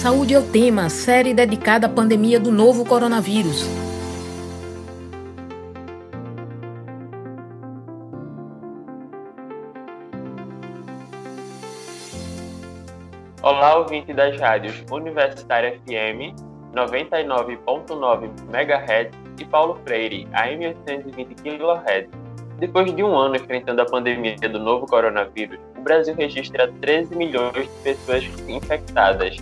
Saúde é o tema, série dedicada à pandemia do novo coronavírus. Olá, ouvinte das rádios Universitária FM 99.9 MHz e Paulo Freire, AM 820 kHz. Depois de um ano enfrentando a pandemia do novo coronavírus, o Brasil registra 13 milhões de pessoas infectadas.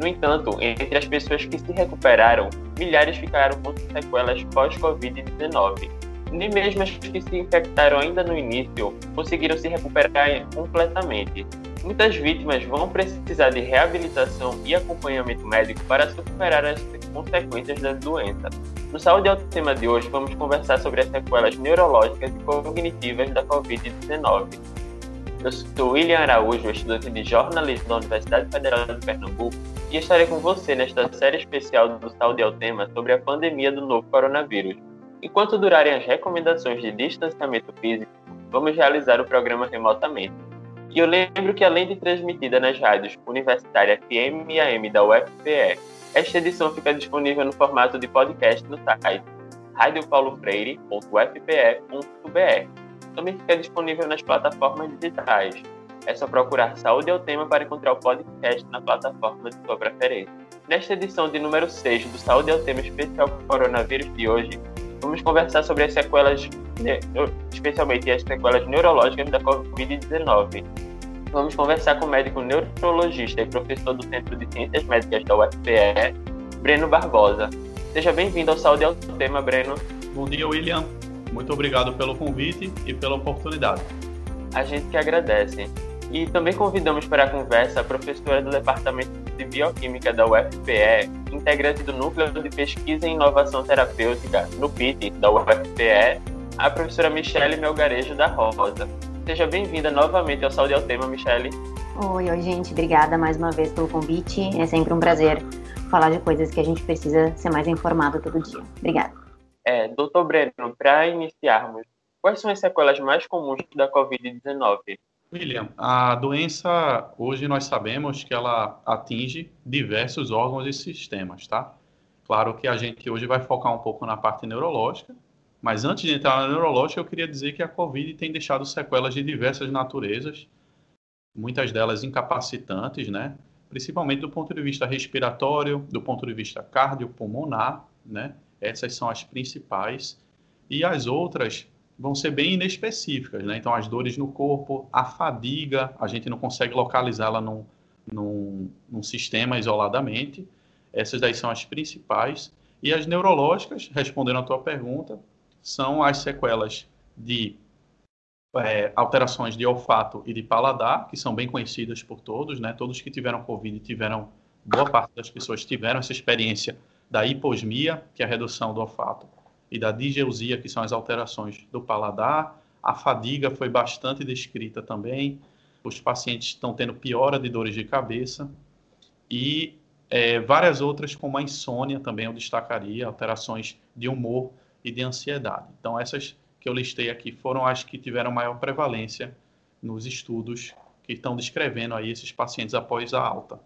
No entanto, entre as pessoas que se recuperaram, milhares ficaram com sequelas pós-Covid-19. Nem mesmo as que se infectaram ainda no início conseguiram se recuperar completamente. Muitas vítimas vão precisar de reabilitação e acompanhamento médico para superar as consequências da doença. No Saúde ao tema de hoje, vamos conversar sobre as sequelas neurológicas e cognitivas da Covid-19. Eu sou William Araújo, estudante de jornalismo da Universidade Federal de Pernambuco, e estarei com você nesta série especial do Saúde ao tema sobre a pandemia do novo coronavírus. Enquanto durarem as recomendações de distanciamento físico, vamos realizar o programa remotamente. E eu lembro que, além de transmitida nas rádios Universitária FM e AM da UFPE, esta edição fica disponível no formato de podcast no site radiopaulofreire.ufpe.br. Também fica disponível nas plataformas digitais. É só procurar Saúde é o Tema para encontrar o podcast na plataforma de sua preferência. Nesta edição de número 6 do Saúde é o Tema especial Coronavírus de hoje, vamos conversar sobre as sequelas, especialmente as sequelas neurológicas da Covid-19 vamos conversar com o médico neurologista e professor do Centro de Ciências Médicas da UFPE, Breno Barbosa. Seja bem-vindo ao Saúde ao Tema, Breno. Bom dia, William. Muito obrigado pelo convite e pela oportunidade. A gente que agradece. E também convidamos para a conversa a professora do Departamento de Bioquímica da UFPE, integrante do Núcleo de Pesquisa e Inovação Terapêutica, no PIT, da UFPE, a professora Michele Melgarejo da Rosa. Seja bem-vinda novamente ao Saúde ao Tema, Michele. Oi, oi, gente. Obrigada mais uma vez pelo convite. É sempre um prazer falar de coisas que a gente precisa ser mais informado todo dia. Obrigada. É, doutor Breno, para iniciarmos, quais são as sequelas mais comuns da Covid-19? William, a doença, hoje nós sabemos que ela atinge diversos órgãos e sistemas, tá? Claro que a gente hoje vai focar um pouco na parte neurológica, mas antes de entrar na neurológica, eu queria dizer que a Covid tem deixado sequelas de diversas naturezas, muitas delas incapacitantes, né? Principalmente do ponto de vista respiratório, do ponto de vista cardiopulmonar, né? Essas são as principais. E as outras vão ser bem inespecíficas, né? Então, as dores no corpo, a fadiga, a gente não consegue localizá-la num, num, num sistema isoladamente. Essas daí são as principais. E as neurológicas, respondendo à tua pergunta, são as sequelas de é, alterações de olfato e de paladar, que são bem conhecidas por todos, né? Todos que tiveram Covid tiveram, boa parte das pessoas tiveram essa experiência da hiposmia, que é a redução do olfato, e da digeusia, que são as alterações do paladar. A fadiga foi bastante descrita também. Os pacientes estão tendo piora de dores de cabeça. E é, várias outras, como a insônia, também eu destacaria, alterações de humor e de ansiedade. Então, essas que eu listei aqui foram as que tiveram maior prevalência nos estudos que estão descrevendo aí esses pacientes após a alta.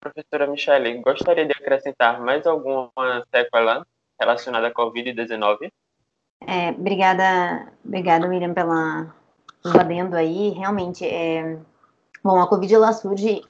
Professora Michele, gostaria de acrescentar mais alguma sequela relacionada à Covid-19? É, obrigada, obrigada, Miriam, pela adendo aí. Realmente, é, bom, a Covid ela surge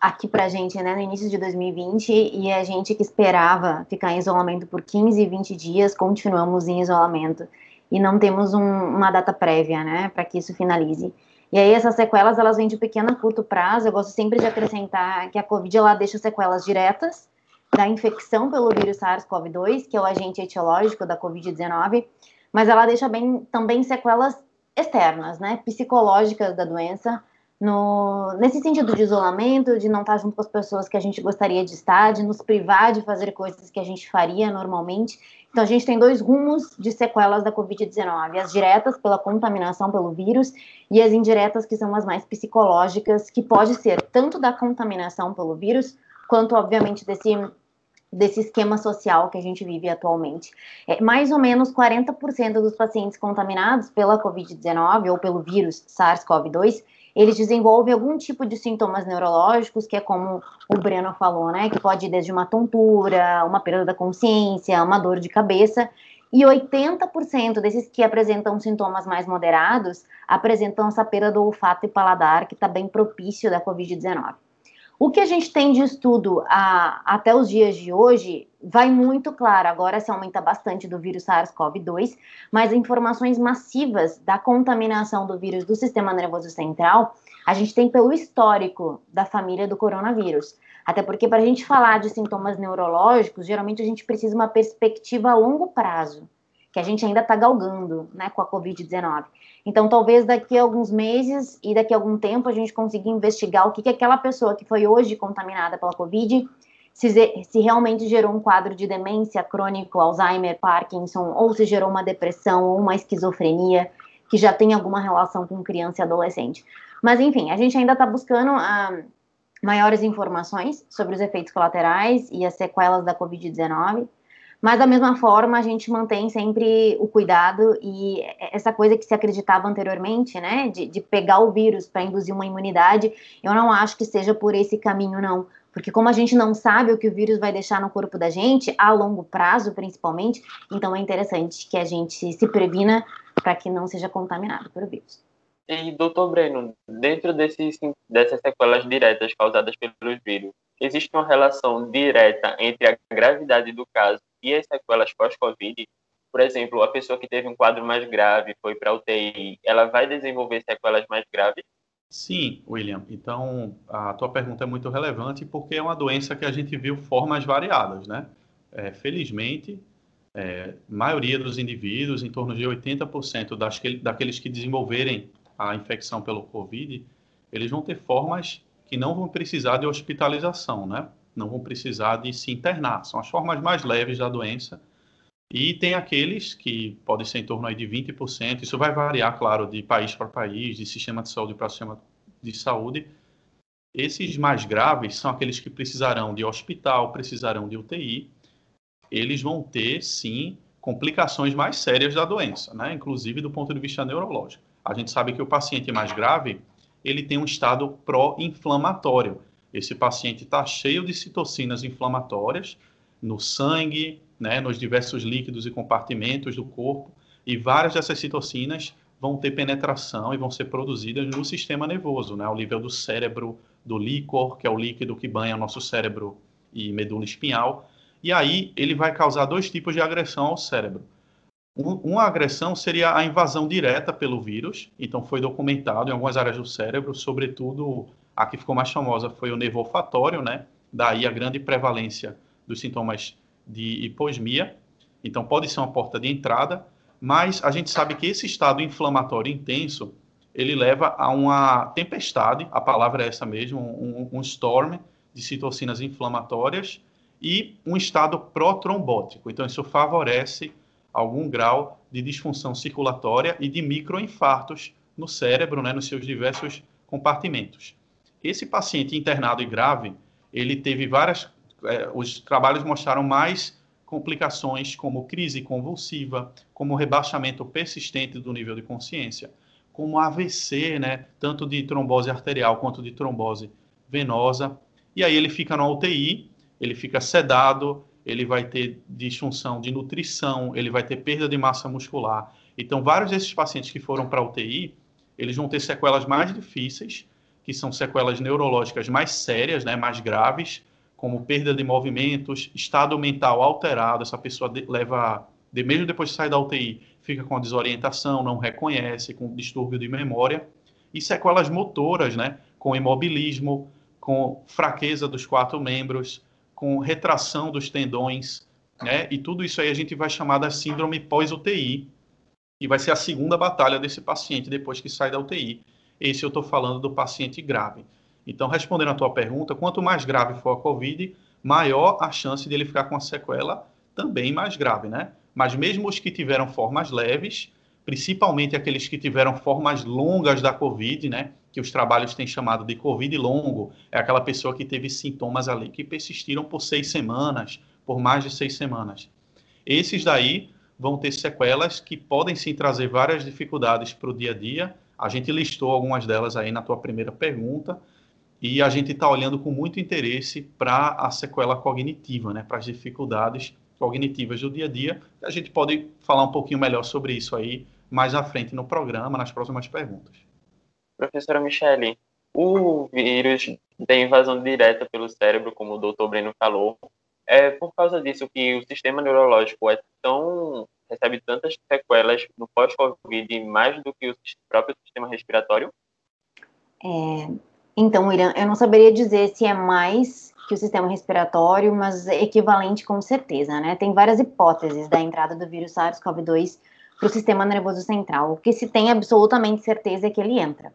aqui pra gente, né, no início de 2020, e a gente que esperava ficar em isolamento por 15, 20 dias, continuamos em isolamento e não temos um, uma data prévia, né, para que isso finalize. E aí essas sequelas, elas vêm de pequeno a curto prazo, eu gosto sempre de acrescentar que a COVID, ela deixa sequelas diretas da infecção pelo vírus SARS-CoV-2, que é o agente etiológico da COVID-19, mas ela deixa bem, também sequelas externas, né, psicológicas da doença, no, nesse sentido de isolamento, de não estar junto com as pessoas que a gente gostaria de estar, de nos privar de fazer coisas que a gente faria normalmente. Então, a gente tem dois rumos de sequelas da Covid-19: as diretas, pela contaminação pelo vírus, e as indiretas, que são as mais psicológicas, que pode ser tanto da contaminação pelo vírus, quanto, obviamente, desse desse esquema social que a gente vive atualmente. É, mais ou menos 40% dos pacientes contaminados pela Covid-19 ou pelo vírus SARS-CoV-2 eles desenvolvem algum tipo de sintomas neurológicos, que é como o Breno falou, né? Que pode ir desde uma tontura, uma perda da consciência, uma dor de cabeça. E 80% desses que apresentam sintomas mais moderados apresentam essa perda do olfato e paladar, que está bem propício da Covid-19. O que a gente tem de estudo a, até os dias de hoje vai muito claro. Agora se aumenta bastante do vírus SARS-CoV-2, mas informações massivas da contaminação do vírus do sistema nervoso central a gente tem pelo histórico da família do coronavírus. Até porque, para a gente falar de sintomas neurológicos, geralmente a gente precisa uma perspectiva a longo prazo, que a gente ainda está galgando né, com a Covid-19. Então, talvez daqui a alguns meses e daqui a algum tempo a gente consiga investigar o que, que aquela pessoa que foi hoje contaminada pela Covid, se, se realmente gerou um quadro de demência crônico, Alzheimer, Parkinson, ou se gerou uma depressão ou uma esquizofrenia que já tem alguma relação com criança e adolescente. Mas, enfim, a gente ainda está buscando ah, maiores informações sobre os efeitos colaterais e as sequelas da Covid-19. Mas, da mesma forma, a gente mantém sempre o cuidado e essa coisa que se acreditava anteriormente, né, de, de pegar o vírus para induzir uma imunidade, eu não acho que seja por esse caminho, não. Porque, como a gente não sabe o que o vírus vai deixar no corpo da gente, a longo prazo, principalmente, então é interessante que a gente se previna para que não seja contaminado pelo vírus. E, doutor Breno, dentro desses, dessas sequelas diretas causadas pelos vírus, existe uma relação direta entre a gravidade do caso e as sequelas pós-Covid, por exemplo, a pessoa que teve um quadro mais grave, foi para UTI, ela vai desenvolver sequelas mais graves? Sim, William. Então, a tua pergunta é muito relevante porque é uma doença que a gente viu formas variadas, né? É, felizmente, é, maioria dos indivíduos, em torno de 80% das, daqueles que desenvolverem a infecção pelo Covid, eles vão ter formas que não vão precisar de hospitalização, né? Não vão precisar de se internar. São as formas mais leves da doença. E tem aqueles que podem ser em torno aí de 20%, isso vai variar, claro, de país para país, de sistema de saúde para sistema de saúde. Esses mais graves são aqueles que precisarão de hospital, precisarão de UTI. Eles vão ter, sim, complicações mais sérias da doença, né? inclusive do ponto de vista neurológico. A gente sabe que o paciente mais grave, ele tem um estado pró-inflamatório. Esse paciente está cheio de citocinas inflamatórias no sangue, né, nos diversos líquidos e compartimentos do corpo, e várias dessas citocinas vão ter penetração e vão ser produzidas no sistema nervoso, né, ao nível do cérebro, do líquor, que é o líquido que banha nosso cérebro e medula espinhal. E aí ele vai causar dois tipos de agressão ao cérebro. Um, uma agressão seria a invasão direta pelo vírus, então foi documentado em algumas áreas do cérebro, sobretudo a que ficou mais famosa foi o nervo olfatório, né? Daí a grande prevalência dos sintomas de hiposmia. Então pode ser uma porta de entrada, mas a gente sabe que esse estado inflamatório intenso ele leva a uma tempestade, a palavra é essa mesmo, um, um storm de citocinas inflamatórias e um estado protrombótico. Então isso favorece algum grau de disfunção circulatória e de microinfartos no cérebro, né, nos seus diversos compartimentos. Esse paciente internado e grave, ele teve várias. É, os trabalhos mostraram mais complicações como crise convulsiva, como rebaixamento persistente do nível de consciência, como AVC, né, tanto de trombose arterial quanto de trombose venosa. E aí ele fica na UTI, ele fica sedado, ele vai ter disfunção de nutrição, ele vai ter perda de massa muscular. Então, vários desses pacientes que foram para a UTI, eles vão ter sequelas mais difíceis, que são sequelas neurológicas mais sérias, né, mais graves, como perda de movimentos, estado mental alterado, essa pessoa de, leva, de, mesmo depois de sair da UTI, fica com desorientação, não reconhece, com distúrbio de memória, e sequelas motoras, né, com imobilismo, com fraqueza dos quatro membros, com retração dos tendões, né, e tudo isso aí a gente vai chamar da síndrome pós-UTI, e vai ser a segunda batalha desse paciente depois que sai da UTI, esse eu estou falando do paciente grave. Então, respondendo à tua pergunta, quanto mais grave for a COVID, maior a chance de ele ficar com a sequela também mais grave, né? Mas mesmo os que tiveram formas leves, principalmente aqueles que tiveram formas longas da COVID, né? Que os trabalhos têm chamado de COVID longo, é aquela pessoa que teve sintomas ali que persistiram por seis semanas, por mais de seis semanas. Esses daí vão ter sequelas que podem sim trazer várias dificuldades para o dia a dia, A gente listou algumas delas aí na tua primeira pergunta e a gente está olhando com muito interesse para a sequela cognitiva, né, para as dificuldades cognitivas do dia a dia. A gente pode falar um pouquinho melhor sobre isso aí mais à frente no programa, nas próximas perguntas. Professora Michele, o vírus tem invasão direta pelo cérebro, como o doutor Breno falou. É por causa disso que o sistema neurológico é tão recebe tantas sequelas no pós-Covid mais do que o próprio sistema respiratório? É, então, Irã, eu não saberia dizer se é mais que o sistema respiratório, mas é equivalente com certeza, né? Tem várias hipóteses da entrada do vírus SARS-CoV-2 para o sistema nervoso central. O que se tem absolutamente certeza é que ele entra.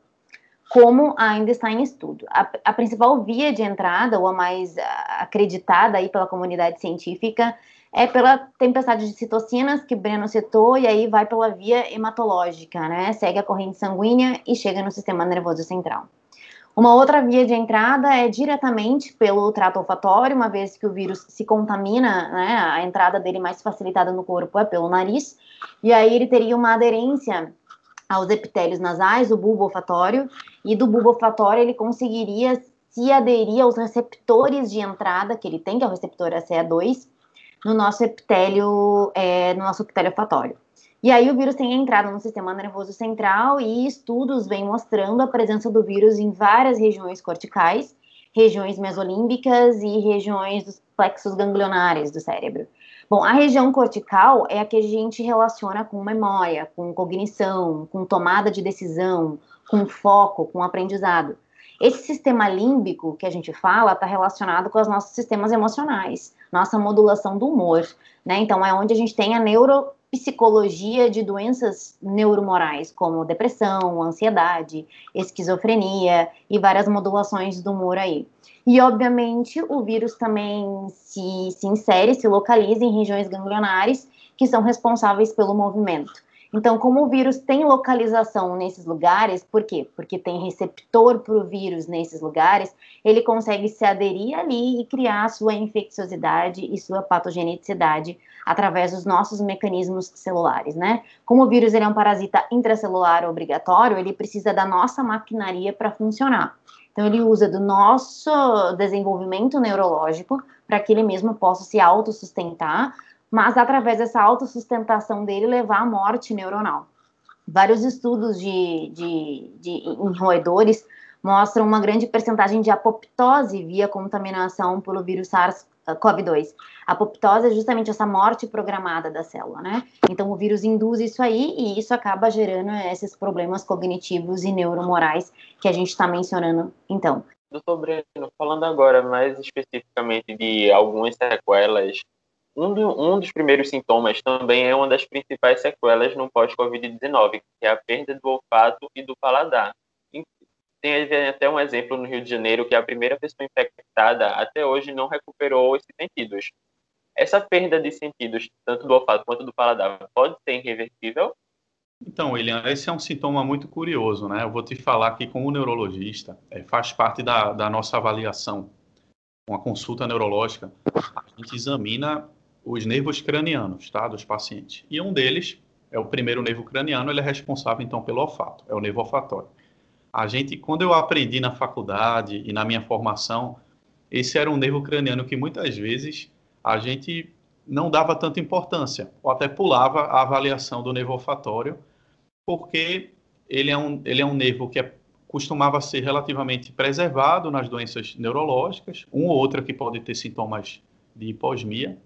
Como ainda está em estudo. A, a principal via de entrada, ou a mais acreditada aí pela comunidade científica, é pela tempestade de citocinas que Breno citou, e aí vai pela via hematológica, né? Segue a corrente sanguínea e chega no sistema nervoso central. Uma outra via de entrada é diretamente pelo trato olfatório, uma vez que o vírus se contamina, né, a entrada dele mais facilitada no corpo é pelo nariz, e aí ele teria uma aderência aos epitélios nasais, o bulbo olfatório, e do bulbo olfatório ele conseguiria se aderir aos receptores de entrada que ele tem, que é o receptor ACE2, no nosso epitélio, é, no nosso epitélio olfatório. E aí o vírus tem entrado no sistema nervoso central e estudos vêm mostrando a presença do vírus em várias regiões corticais, regiões mesolímbicas e regiões dos plexos ganglionares do cérebro. Bom, a região cortical é a que a gente relaciona com memória, com cognição, com tomada de decisão, com foco, com aprendizado. Esse sistema límbico que a gente fala está relacionado com os nossos sistemas emocionais, nossa modulação do humor, né? Então é onde a gente tem a neuropsicologia de doenças neuromorais, como depressão, ansiedade, esquizofrenia e várias modulações do humor aí. E, obviamente, o vírus também se, se insere, se localiza em regiões ganglionares que são responsáveis pelo movimento. Então, como o vírus tem localização nesses lugares, por quê? Porque tem receptor para o vírus nesses lugares, ele consegue se aderir ali e criar sua infecciosidade e sua patogenicidade através dos nossos mecanismos celulares, né? Como o vírus ele é um parasita intracelular obrigatório, ele precisa da nossa maquinaria para funcionar. Então, ele usa do nosso desenvolvimento neurológico para que ele mesmo possa se autossustentar mas através dessa autossustentação dele levar à morte neuronal. Vários estudos de, de, de em roedores mostram uma grande percentagem de apoptose via contaminação pelo vírus SARS-CoV-2. A apoptose é justamente essa morte programada da célula, né? Então o vírus induz isso aí e isso acaba gerando esses problemas cognitivos e neuromorais que a gente está mencionando então. Doutor Breno, falando agora mais especificamente de algumas sequelas um, do, um dos primeiros sintomas também é uma das principais sequelas no pós-Covid-19, que é a perda do olfato e do paladar. Tem até um exemplo no Rio de Janeiro que a primeira pessoa infectada até hoje não recuperou esses sentidos. Essa perda de sentidos, tanto do olfato quanto do paladar, pode ser irreversível? Então, William, esse é um sintoma muito curioso, né? Eu vou te falar que, como neurologista, é, faz parte da, da nossa avaliação, uma consulta neurológica, a gente examina os nervos cranianos, tá, dos pacientes. E um deles é o primeiro nervo craniano, ele é responsável então pelo olfato, é o nervo olfatório. A gente, quando eu aprendi na faculdade e na minha formação, esse era um nervo craniano que muitas vezes a gente não dava tanta importância, ou até pulava a avaliação do nervo olfatório, porque ele é um, ele é um nervo que é, costumava ser relativamente preservado nas doenças neurológicas, um ou outra que pode ter sintomas de hiposmia,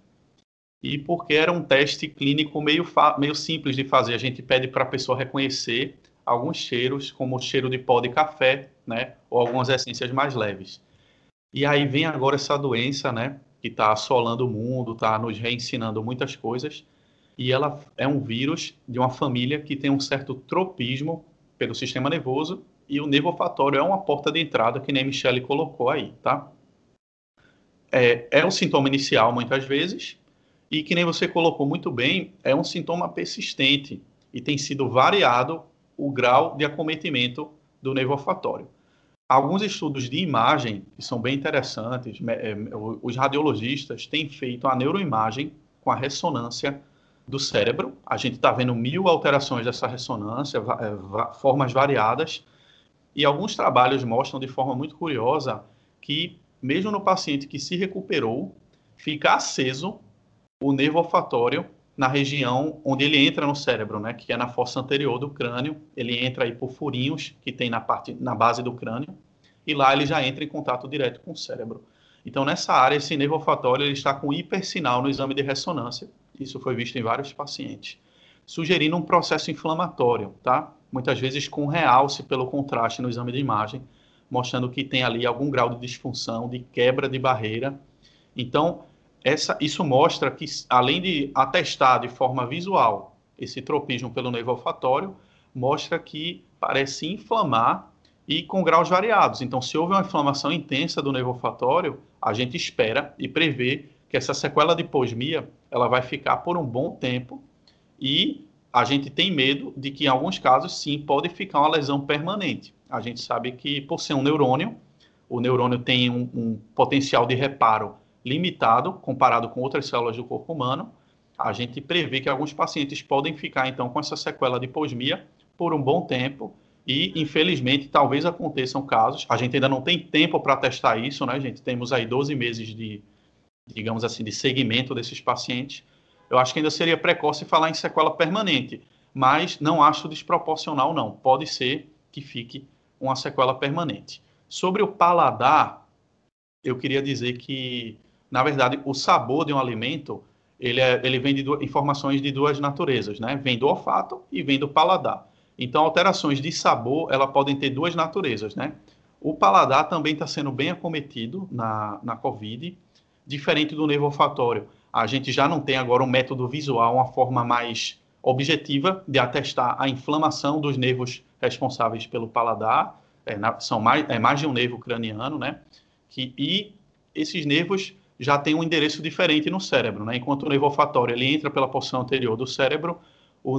e porque era um teste clínico meio, meio simples de fazer. A gente pede para a pessoa reconhecer alguns cheiros, como o cheiro de pó de café, né, ou algumas essências mais leves. E aí vem agora essa doença, né, que está assolando o mundo, está nos reensinando muitas coisas, e ela é um vírus de uma família que tem um certo tropismo pelo sistema nervoso, e o nervo olfatório é uma porta de entrada que nem a Michelle colocou aí, tá? É, é o sintoma inicial, muitas vezes, e que nem você colocou muito bem, é um sintoma persistente e tem sido variado o grau de acometimento do nervo olfatório. Alguns estudos de imagem, que são bem interessantes, é, os radiologistas têm feito a neuroimagem com a ressonância do cérebro. A gente está vendo mil alterações dessa ressonância, é, formas variadas, e alguns trabalhos mostram de forma muito curiosa que, mesmo no paciente que se recuperou, fica aceso o nervo olfatório na região onde ele entra no cérebro, né, que é na fossa anterior do crânio. Ele entra aí por furinhos que tem na parte na base do crânio e lá ele já entra em contato direto com o cérebro. Então nessa área esse nervo olfatório ele está com hipersinal no exame de ressonância. Isso foi visto em vários pacientes, sugerindo um processo inflamatório, tá? Muitas vezes com realce pelo contraste no exame de imagem, mostrando que tem ali algum grau de disfunção, de quebra de barreira. Então, essa, isso mostra que, além de atestar de forma visual esse tropismo pelo nervo olfatório, mostra que parece inflamar e com graus variados. Então, se houve uma inflamação intensa do nervo olfatório, a gente espera e prevê que essa sequela de posmia ela vai ficar por um bom tempo e a gente tem medo de que, em alguns casos, sim, pode ficar uma lesão permanente. A gente sabe que, por ser um neurônio, o neurônio tem um, um potencial de reparo limitado comparado com outras células do corpo humano, a gente prevê que alguns pacientes podem ficar então com essa sequela de posmia por um bom tempo e infelizmente talvez aconteçam casos. A gente ainda não tem tempo para testar isso, né, gente? Temos aí 12 meses de digamos assim de segmento desses pacientes. Eu acho que ainda seria precoce falar em sequela permanente, mas não acho desproporcional não. Pode ser que fique uma sequela permanente. Sobre o paladar, eu queria dizer que na verdade, o sabor de um alimento, ele, é, ele vem de informações de duas naturezas, né? Vem do olfato e vem do paladar. Então, alterações de sabor, ela podem ter duas naturezas, né? O paladar também está sendo bem acometido na, na COVID, diferente do nervo olfatório. A gente já não tem agora um método visual, uma forma mais objetiva de atestar a inflamação dos nervos responsáveis pelo paladar. É, na, são mais, é mais de um nervo craniano, né? Que, e esses nervos já tem um endereço diferente no cérebro, né? Enquanto o nervo olfatório ele entra pela porção anterior do cérebro,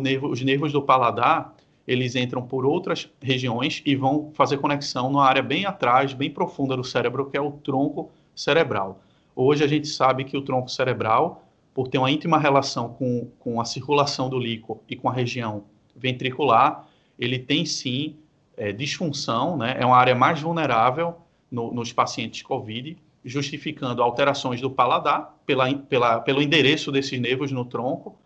nervo, os nervos do paladar eles entram por outras regiões e vão fazer conexão numa área bem atrás, bem profunda do cérebro, que é o tronco cerebral. Hoje a gente sabe que o tronco cerebral, por ter uma íntima relação com, com a circulação do líquido e com a região ventricular, ele tem sim é, disfunção, né? é uma área mais vulnerável no, nos pacientes COVID, justificando alterações do paladar pela, pela, pelo endereço desses nervos no tronco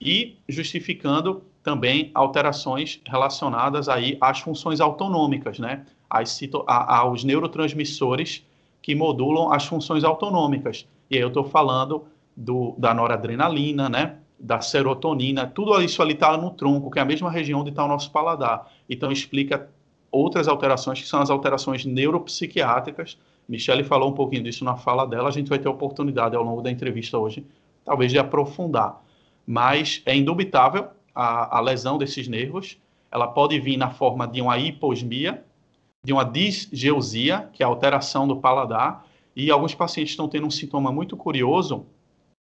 e justificando também alterações relacionadas aí às funções autonômicas, né? As, a, aos neurotransmissores que modulam as funções autonômicas. E aí eu estou falando do, da noradrenalina, né? Da serotonina, tudo isso ali está no tronco, que é a mesma região onde está o nosso paladar. Então explica outras alterações que são as alterações neuropsiquiátricas Michelle falou um pouquinho disso na fala dela, a gente vai ter oportunidade ao longo da entrevista hoje, talvez de aprofundar. Mas é indubitável a, a lesão desses nervos, ela pode vir na forma de uma hiposmia, de uma disgeusia, que é a alteração do paladar, e alguns pacientes estão tendo um sintoma muito curioso,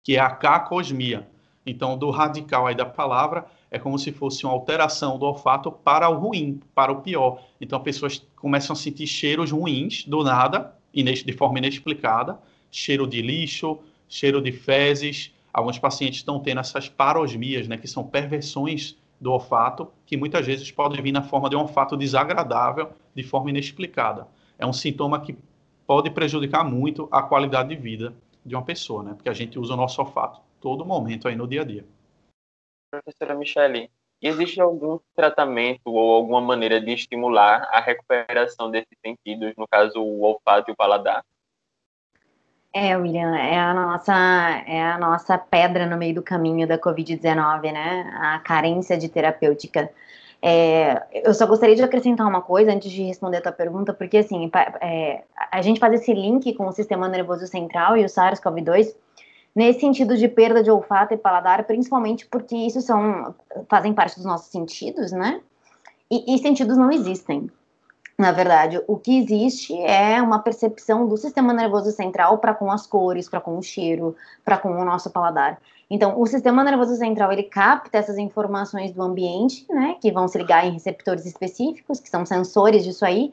que é a cacosmia. Então, do radical aí da palavra, é como se fosse uma alteração do olfato para o ruim, para o pior. Então, pessoas começam a sentir cheiros ruins do nada, de forma inexplicada, cheiro de lixo, cheiro de fezes. Alguns pacientes estão tendo essas parosmias, né, que são perversões do olfato, que muitas vezes podem vir na forma de um olfato desagradável, de forma inexplicada. É um sintoma que pode prejudicar muito a qualidade de vida de uma pessoa, né? Porque a gente usa o nosso olfato todo momento aí no dia a dia. Professora Michele, existe algum tratamento ou alguma maneira de estimular a recuperação desses sentidos, no caso o olfato e o paladar? É, William, é a nossa é a nossa pedra no meio do caminho da COVID-19, né? A carência de terapêutica. É, eu só gostaria de acrescentar uma coisa antes de responder a tua pergunta, porque assim, é, a gente faz esse link com o sistema nervoso central e o SARS-CoV-2 nesse sentido de perda de olfato e paladar, principalmente porque isso são fazem parte dos nossos sentidos, né? E, e sentidos não existem. Na verdade, o que existe é uma percepção do sistema nervoso central para com as cores, para com o cheiro, para com o nosso paladar. Então, o sistema nervoso central ele capta essas informações do ambiente, né, que vão se ligar em receptores específicos, que são sensores disso aí,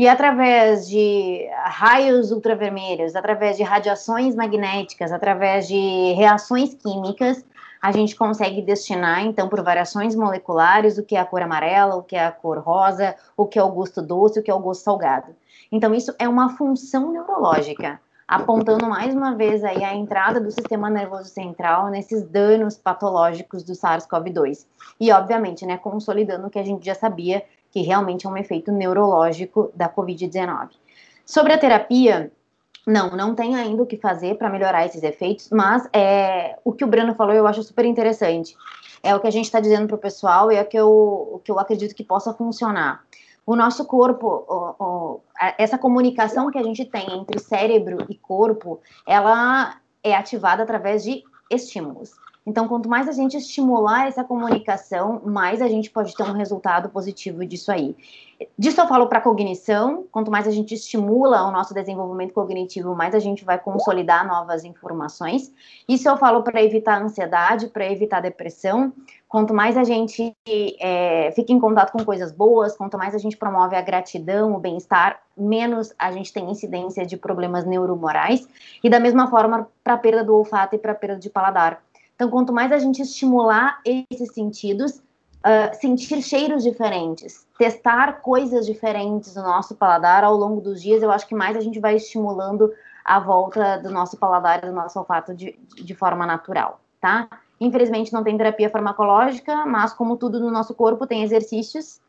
e através de raios ultravermelhos, através de radiações magnéticas, através de reações químicas, a gente consegue destinar, então, por variações moleculares, o que é a cor amarela, o que é a cor rosa, o que é o gosto doce, o que é o gosto salgado. Então, isso é uma função neurológica, apontando mais uma vez aí a entrada do sistema nervoso central nesses danos patológicos do SARS-CoV-2. E, obviamente, né, consolidando o que a gente já sabia, que realmente é um efeito neurológico da Covid-19. Sobre a terapia, não, não tem ainda o que fazer para melhorar esses efeitos, mas é, o que o Breno falou eu acho super interessante. É o que a gente está dizendo para o pessoal e é o que, eu, que eu acredito que possa funcionar. O nosso corpo, o, o, essa comunicação que a gente tem entre cérebro e corpo, ela é ativada através de estímulos. Então, quanto mais a gente estimular essa comunicação, mais a gente pode ter um resultado positivo disso aí. Disso eu falo para cognição, quanto mais a gente estimula o nosso desenvolvimento cognitivo, mais a gente vai consolidar novas informações. Isso eu falo para evitar ansiedade, para evitar depressão. Quanto mais a gente é, fica em contato com coisas boas, quanto mais a gente promove a gratidão, o bem-estar, menos a gente tem incidência de problemas neuromorais. E da mesma forma para a perda do olfato e para a perda de paladar. Então, quanto mais a gente estimular esses sentidos, uh, sentir cheiros diferentes, testar coisas diferentes no nosso paladar ao longo dos dias, eu acho que mais a gente vai estimulando a volta do nosso paladar e do nosso olfato de, de forma natural, tá? Infelizmente não tem terapia farmacológica, mas como tudo no nosso corpo, tem exercícios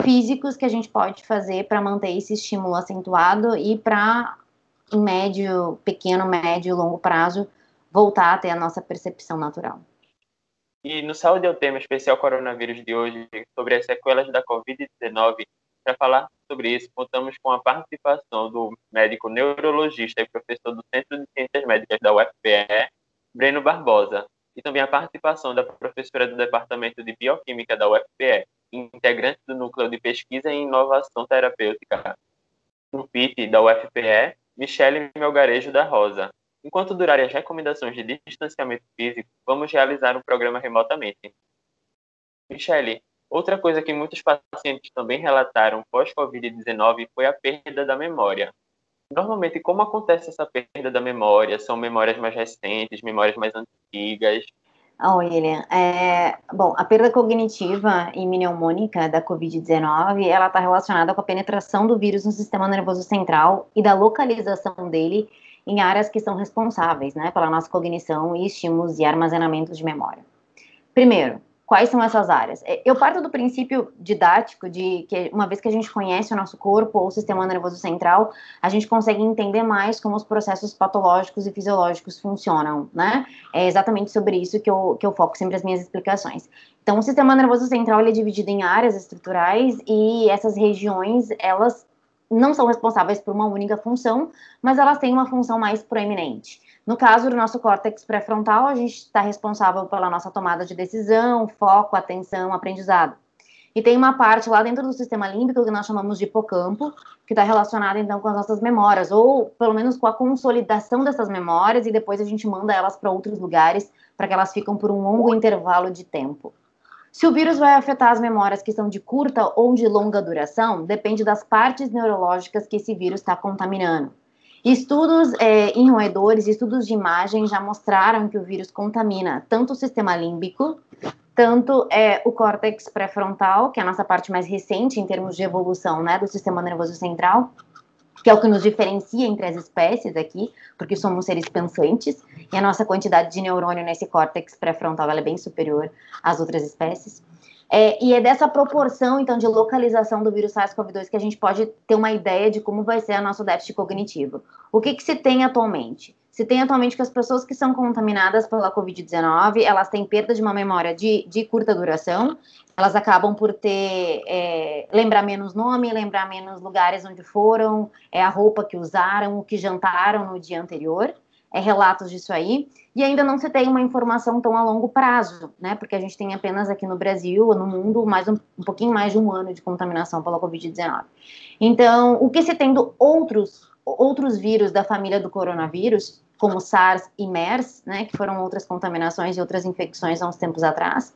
físicos que a gente pode fazer para manter esse estímulo acentuado e para, em médio, pequeno, médio, longo prazo, voltar a ter a nossa percepção natural. E no Saúde é o tema especial coronavírus de hoje, sobre as sequelas da Covid-19. Para falar sobre isso, contamos com a participação do médico neurologista e professor do Centro de Ciências Médicas da UFPE, Breno Barbosa, e também a participação da professora do Departamento de Bioquímica da UFPE, integrante do Núcleo de Pesquisa em Inovação Terapêutica, no PIT da UFPE, Michele Melgarejo da Rosa, Enquanto durarem as recomendações de distanciamento físico, vamos realizar um programa remotamente. Michele, outra coisa que muitos pacientes também relataram pós-Covid-19 foi a perda da memória. Normalmente, como acontece essa perda da memória? São memórias mais recentes, memórias mais antigas? William. É, bom, a perda cognitiva e mnemônica da Covid-19, ela está relacionada com a penetração do vírus no sistema nervoso central e da localização dele em áreas que são responsáveis né, pela nossa cognição e estímulos e armazenamento de memória. Primeiro, quais são essas áreas? É, eu parto do princípio didático de que uma vez que a gente conhece o nosso corpo ou o sistema nervoso central, a gente consegue entender mais como os processos patológicos e fisiológicos funcionam, né? É exatamente sobre isso que eu, que eu foco sempre as minhas explicações. Então, o sistema nervoso central ele é dividido em áreas estruturais e essas regiões, elas não são responsáveis por uma única função, mas elas têm uma função mais proeminente. No caso do nosso córtex pré-frontal, a gente está responsável pela nossa tomada de decisão, foco, atenção, aprendizado. E tem uma parte lá dentro do sistema límbico que nós chamamos de hipocampo, que está relacionada então com as nossas memórias, ou pelo menos com a consolidação dessas memórias, e depois a gente manda elas para outros lugares para que elas fiquem por um longo intervalo de tempo. Se o vírus vai afetar as memórias que são de curta ou de longa duração, depende das partes neurológicas que esse vírus está contaminando. Estudos é, em roedores, estudos de imagem já mostraram que o vírus contamina tanto o sistema límbico, tanto é, o córtex pré-frontal, que é a nossa parte mais recente em termos de evolução né, do sistema nervoso central, que é o que nos diferencia entre as espécies aqui, porque somos seres pensantes, e a nossa quantidade de neurônio nesse córtex pré-frontal é bem superior às outras espécies. É, e é dessa proporção, então, de localização do vírus SARS-CoV-2 que a gente pode ter uma ideia de como vai ser o nosso déficit cognitivo. O que, que se tem atualmente? Se tem atualmente que as pessoas que são contaminadas pela Covid-19, elas têm perda de uma memória de, de curta duração, elas acabam por ter, é, lembrar menos nome, lembrar menos lugares onde foram, é a roupa que usaram, o que jantaram no dia anterior, é relatos disso aí, e ainda não se tem uma informação tão a longo prazo, né, porque a gente tem apenas aqui no Brasil, no mundo, mais um, um pouquinho mais de um ano de contaminação pela Covid-19. Então, o que se tem do outros, outros vírus da família do coronavírus, como SARS e MERS, né, que foram outras contaminações e outras infecções há uns tempos atrás,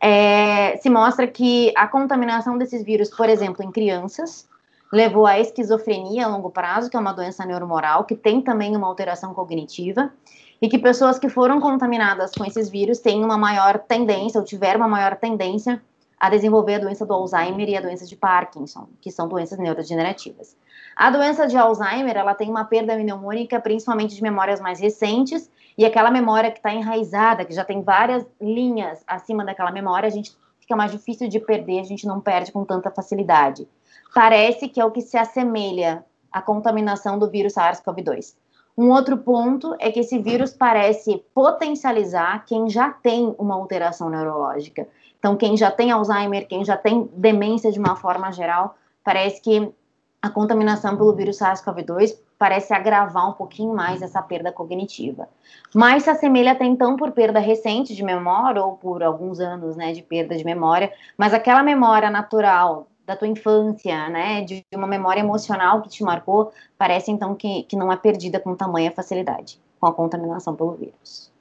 é, se mostra que a contaminação desses vírus, por exemplo, em crianças, levou à esquizofrenia a longo prazo, que é uma doença neuromoral, que tem também uma alteração cognitiva, e que pessoas que foram contaminadas com esses vírus têm uma maior tendência, ou tiveram uma maior tendência, a desenvolver a doença do Alzheimer e a doença de Parkinson, que são doenças neurodegenerativas. A doença de Alzheimer, ela tem uma perda mnemônica, principalmente de memórias mais recentes, e aquela memória que está enraizada, que já tem várias linhas acima daquela memória, a gente fica mais difícil de perder, a gente não perde com tanta facilidade. Parece que é o que se assemelha à contaminação do vírus SARS-CoV-2. Um outro ponto é que esse vírus parece potencializar quem já tem uma alteração neurológica. Então, quem já tem Alzheimer, quem já tem demência de uma forma geral, parece que a contaminação pelo vírus SARS-CoV-2 parece agravar um pouquinho mais essa perda cognitiva. Mas se assemelha até então por perda recente de memória ou por alguns anos, né, de perda de memória, mas aquela memória natural da tua infância, né, de uma memória emocional que te marcou, parece então que, que não é perdida com tamanha facilidade com a contaminação pelo vírus.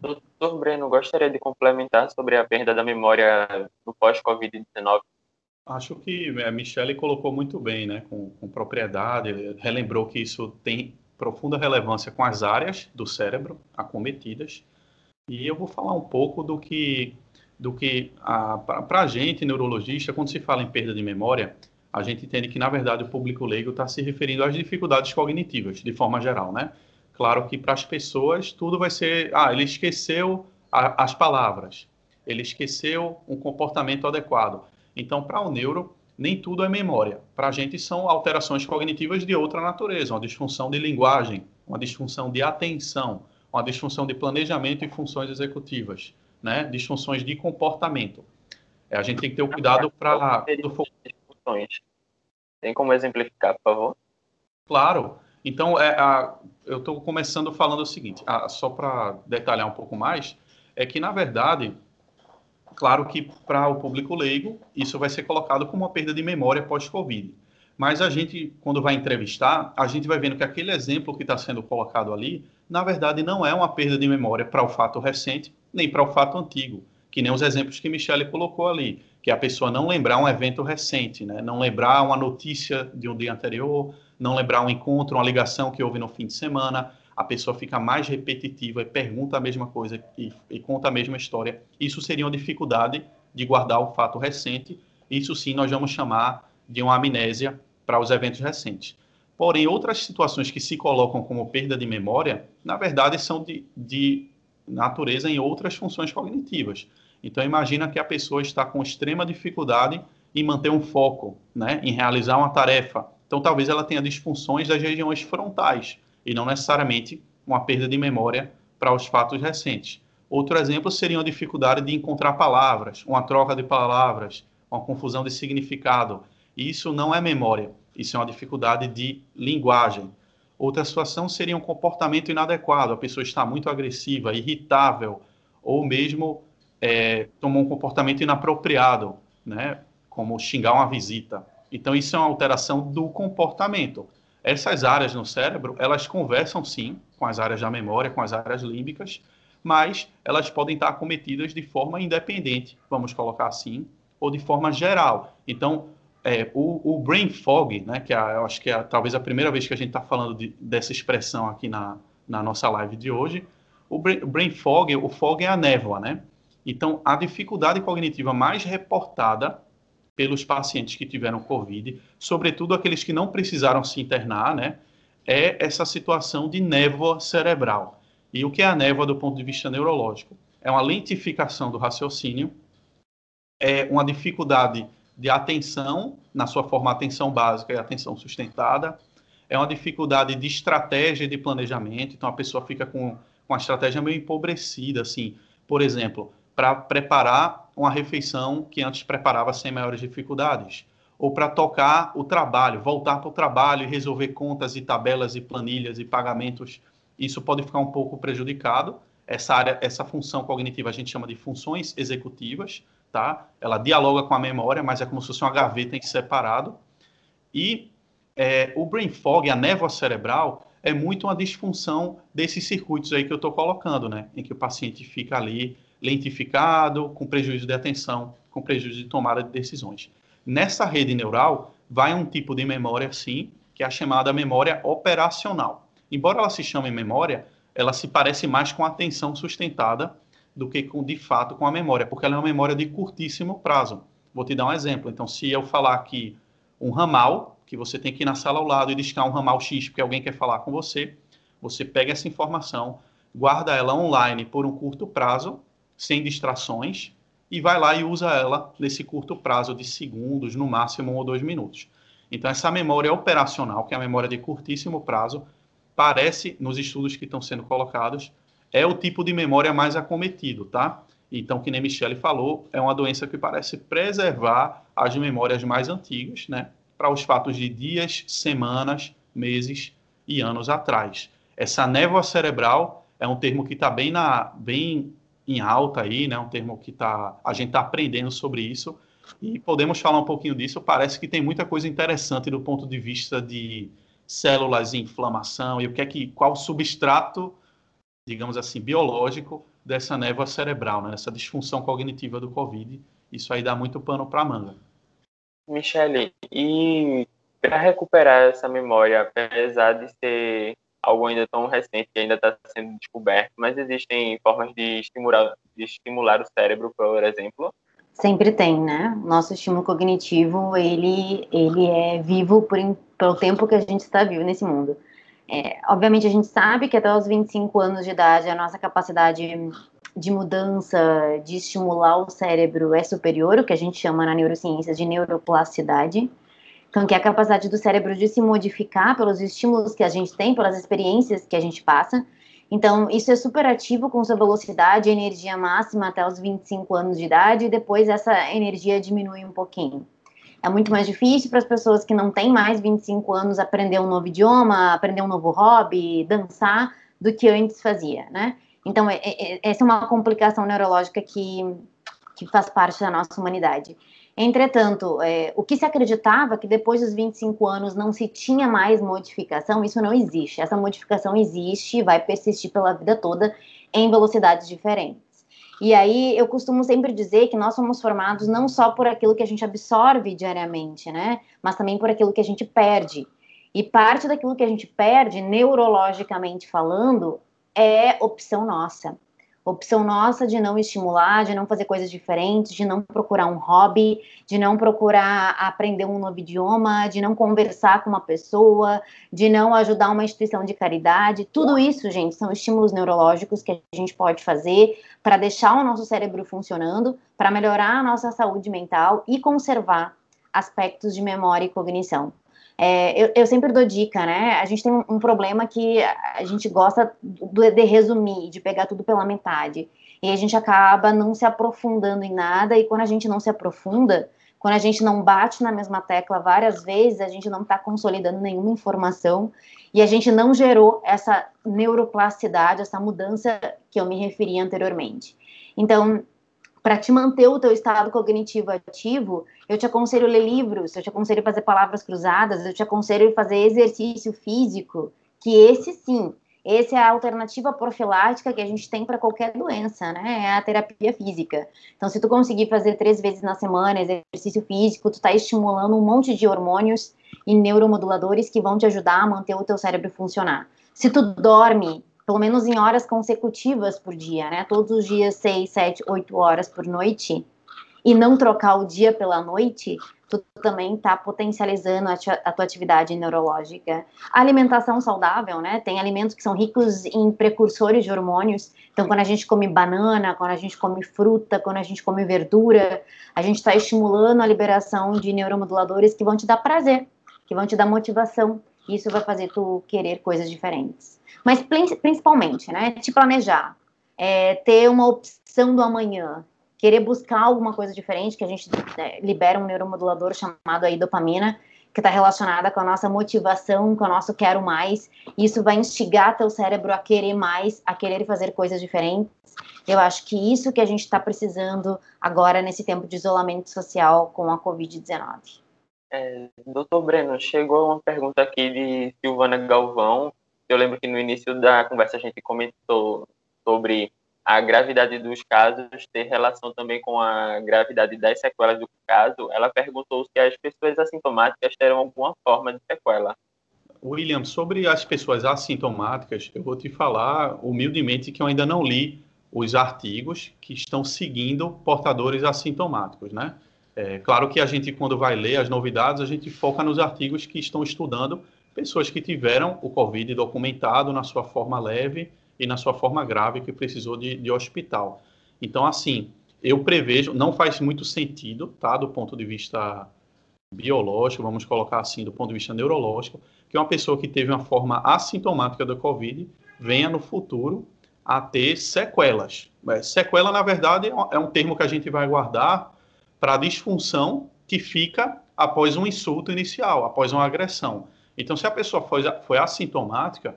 Doutor Breno, gostaria de complementar sobre a perda da memória no pós-Covid-19? Acho que a Michelle colocou muito bem, né, com, com propriedade, relembrou que isso tem profunda relevância com as áreas do cérebro acometidas. E eu vou falar um pouco do que, do que para a gente, neurologista, quando se fala em perda de memória, a gente entende que, na verdade, o público leigo está se referindo às dificuldades cognitivas, de forma geral, né? Claro que para as pessoas tudo vai ser, ah, ele esqueceu a, as palavras, ele esqueceu um comportamento adequado. Então, para o neuro, nem tudo é memória. Para a gente, são alterações cognitivas de outra natureza, uma disfunção de linguagem, uma disfunção de atenção, uma disfunção de planejamento e funções executivas, né? disfunções de comportamento. É, a gente tem que ter o cuidado para. Tem como exemplificar, por favor? Claro. Então, é, a, eu estou começando falando o seguinte, a, só para detalhar um pouco mais, é que, na verdade, Claro que para o público leigo, isso vai ser colocado como uma perda de memória pós-Covid. Mas a gente, quando vai entrevistar, a gente vai vendo que aquele exemplo que está sendo colocado ali, na verdade, não é uma perda de memória para o fato recente, nem para o fato antigo, que nem os exemplos que Michele colocou ali, que é a pessoa não lembrar um evento recente, né? não lembrar uma notícia de um dia anterior, não lembrar um encontro, uma ligação que houve no fim de semana, a pessoa fica mais repetitiva e pergunta a mesma coisa e, e, conta a mesma história. Isso seria uma dificuldade de guardar o fato recente. Isso sim nós vamos chamar de uma amnésia para os eventos recentes. Porém, outras situações que se colocam como perda de memória, na verdade, são de, de natureza em outras funções cognitivas. Então, imagina que a pessoa está com extrema dificuldade em manter um foco, né, em realizar uma tarefa. Então, talvez ela tenha disfunções das regiões frontais e não necessariamente uma perda de memória para os fatos recentes. Outro exemplo seria uma dificuldade de encontrar palavras, uma troca de palavras, uma confusão de significado. Isso não é memória, isso é uma dificuldade de linguagem. Outra situação seria um comportamento inadequado, a pessoa está muito agressiva, irritável, ou mesmo é, tomou um comportamento inapropriado, né, como xingar uma visita. Então, isso é uma alteração do comportamento. Essas áreas no cérebro, elas conversam sim com as áreas da memória, com as áreas límbicas, mas elas podem estar acometidas de forma independente, vamos colocar assim, ou de forma geral. Então, é, o, o, brain fog, né, que é, eu acho que é talvez a primeira vez que a gente está falando de, dessa expressão aqui na, na nossa live de hoje, o brain, o brain fog, o fog é a névoa, né? Então, a dificuldade cognitiva mais reportada pelos pacientes que tiveram Covid, sobretudo aqueles que não precisaram se internar, né, é essa situação de névoa cerebral. E o que é a névoa do ponto de vista neurológico? É uma lentificação do raciocínio, é uma dificuldade de atenção, na sua forma atenção básica e atenção sustentada, é uma dificuldade de estratégia e de planejamento, então a pessoa fica com, com a estratégia meio empobrecida, assim, por exemplo, para preparar uma refeição que antes preparava sem maiores dificuldades, ou para tocar o trabalho, voltar para o trabalho e resolver contas e tabelas e planilhas e pagamentos. Isso pode ficar um pouco prejudicado. Essa área, essa função cognitiva a gente chama de funções executivas, tá? Ela dialoga com a memória, mas é como se fosse uma gaveta em separado. E é, o brain fog, a névoa cerebral, é muito uma disfunção desses circuitos aí que eu estou colocando, né? Em que o paciente fica ali lentificado, com prejuízo de atenção, com prejuízo de tomada de decisões. Nessa rede neural, vai um tipo de memória, sim, que é a chamada memória operacional. Embora ela se chame memória, ela se parece mais com a atenção sustentada do que com, de fato com a memória, porque ela é uma memória de curtíssimo prazo. Vou te dar um exemplo. Então, se eu falar aqui um ramal, que você tem que ir na sala ao lado e discar um ramal X porque alguém quer falar com você, você pega essa informação, guarda ela online por um curto prazo, sem distrações, e vai lá e usa ela nesse curto prazo de segundos, no máximo um ou dois minutos. Então, essa memória operacional, que é a memória de curtíssimo prazo, parece, nos estudos que estão sendo colocados, é o tipo de memória mais acometido, tá? Então, que nem Michele falou, é uma doença que parece preservar as memórias mais antigas, né? Para os fatos de dias, semanas, meses e anos atrás. Essa névoa cerebral é um termo que está bem, na, bem em alta aí, né? Um termo que tá, a gente está aprendendo sobre isso e podemos falar um pouquinho disso. Parece que tem muita coisa interessante do ponto de vista de células em inflamação e o que é que qual o substrato, digamos assim, biológico dessa névoa cerebral, né? Essa disfunção cognitiva do COVID. Isso aí dá muito pano para manga. Michele, e para recuperar essa memória, apesar de ser algo ainda tão recente que ainda está sendo descoberto, mas existem formas de estimular, de estimular o cérebro, por exemplo? Sempre tem, né? Nosso estímulo cognitivo, ele, ele é vivo por, pelo tempo que a gente está vivo nesse mundo. É, obviamente, a gente sabe que até os 25 anos de idade, a nossa capacidade de mudança, de estimular o cérebro é superior, o que a gente chama na neurociência de neuroplasticidade. Então, que é a capacidade do cérebro de se modificar pelos estímulos que a gente tem, pelas experiências que a gente passa. Então, isso é super ativo com sua velocidade e energia máxima até os 25 anos de idade, e depois essa energia diminui um pouquinho. É muito mais difícil para as pessoas que não têm mais 25 anos aprender um novo idioma, aprender um novo hobby, dançar, do que antes fazia, né? Então, é, é, é essa é uma complicação neurológica que, que faz parte da nossa humanidade. Entretanto, é, o que se acreditava que depois dos 25 anos não se tinha mais modificação, isso não existe. Essa modificação existe e vai persistir pela vida toda em velocidades diferentes. E aí eu costumo sempre dizer que nós somos formados não só por aquilo que a gente absorve diariamente, né? Mas também por aquilo que a gente perde. E parte daquilo que a gente perde, neurologicamente falando, é opção nossa opção nossa de não estimular, de não fazer coisas diferentes, de não procurar um hobby, de não procurar aprender um novo idioma, de não conversar com uma pessoa, de não ajudar uma instituição de caridade. Tudo isso, gente, são estímulos neurológicos que a gente pode fazer para deixar o nosso cérebro funcionando, para melhorar a nossa saúde mental e conservar aspectos de memória e cognição. É, eu, eu, sempre dou dica, né? A gente tem um, um problema que a gente gosta do, de resumir, de pegar tudo pela metade. E a gente acaba não se aprofundando em nada, e quando a gente não se aprofunda, quando a gente não bate na mesma tecla várias vezes, a gente não está consolidando nenhuma informação e a gente não gerou essa neuroplasticidade, essa mudança que eu me referi anteriormente. Então, para te manter o teu estado cognitivo ativo, eu te aconselho ler livros, eu te aconselho fazer palavras cruzadas, eu te aconselho fazer exercício físico, que esse sim, esse é a alternativa profilática que a gente tem para qualquer doença, né? É a terapia física. Então, se tu conseguir fazer três vezes na semana exercício físico, tu está estimulando um monte de hormônios e neuromoduladores que vão te ajudar a manter o teu cérebro funcionar. Se tu dorme pelo menos em horas consecutivas por dia, né? Todos os dias, seis, sete, oito horas por noite, e não trocar o dia pela noite, tu também está potencializando a, a, tua atividade neurológica. A alimentação saudável, né? Tem alimentos que são ricos em precursores de hormônios. Então, quando a gente come banana, quando a gente come fruta, quando a gente come verdura, a gente está estimulando a liberação de neuromoduladores que vão te dar prazer, que vão te dar motivação. Isso vai fazer tu querer coisas diferentes. Mas principalmente, né, te planejar, é, ter uma opção do amanhã, querer buscar alguma coisa diferente, que a gente é, libera um neuromodulador chamado aí dopamina, que está relacionada com a nossa motivação, com o nosso quero mais. Isso vai instigar teu cérebro a querer mais, a querer fazer coisas diferentes. Eu acho que isso que a gente está precisando agora nesse tempo de isolamento social com a Covid-19. É, doutor Breno, chegou uma pergunta aqui de Silvana Galvão, eu lembro que no início da conversa a gente comentou sobre a gravidade dos casos ter relação também com a gravidade das sequelas do caso, ela perguntou se as pessoas assintomáticas terão alguma forma de sequela. William, sobre as pessoas assintomáticas, eu vou te falar humildemente que eu ainda não li os artigos que estão seguindo portadores assintomáticos, né? É, claro que a gente, quando vai ler as novidades, a gente foca nos artigos que estão estudando pessoas que tiveram o Covid documentado na sua forma leve e na sua forma grave, que precisou de, de hospital. Então, assim, eu prevejo, não faz muito sentido, tá, do ponto de vista biológico, vamos colocar assim, do ponto de vista neurológico, que uma pessoa que teve uma forma assintomática da Covid venha no futuro a ter sequelas. É, sequela, na verdade, é um termo que a gente vai guardar para a disfunção que fica após um insulto inicial, após uma agressão. Então, se a pessoa foi, foi assintomática,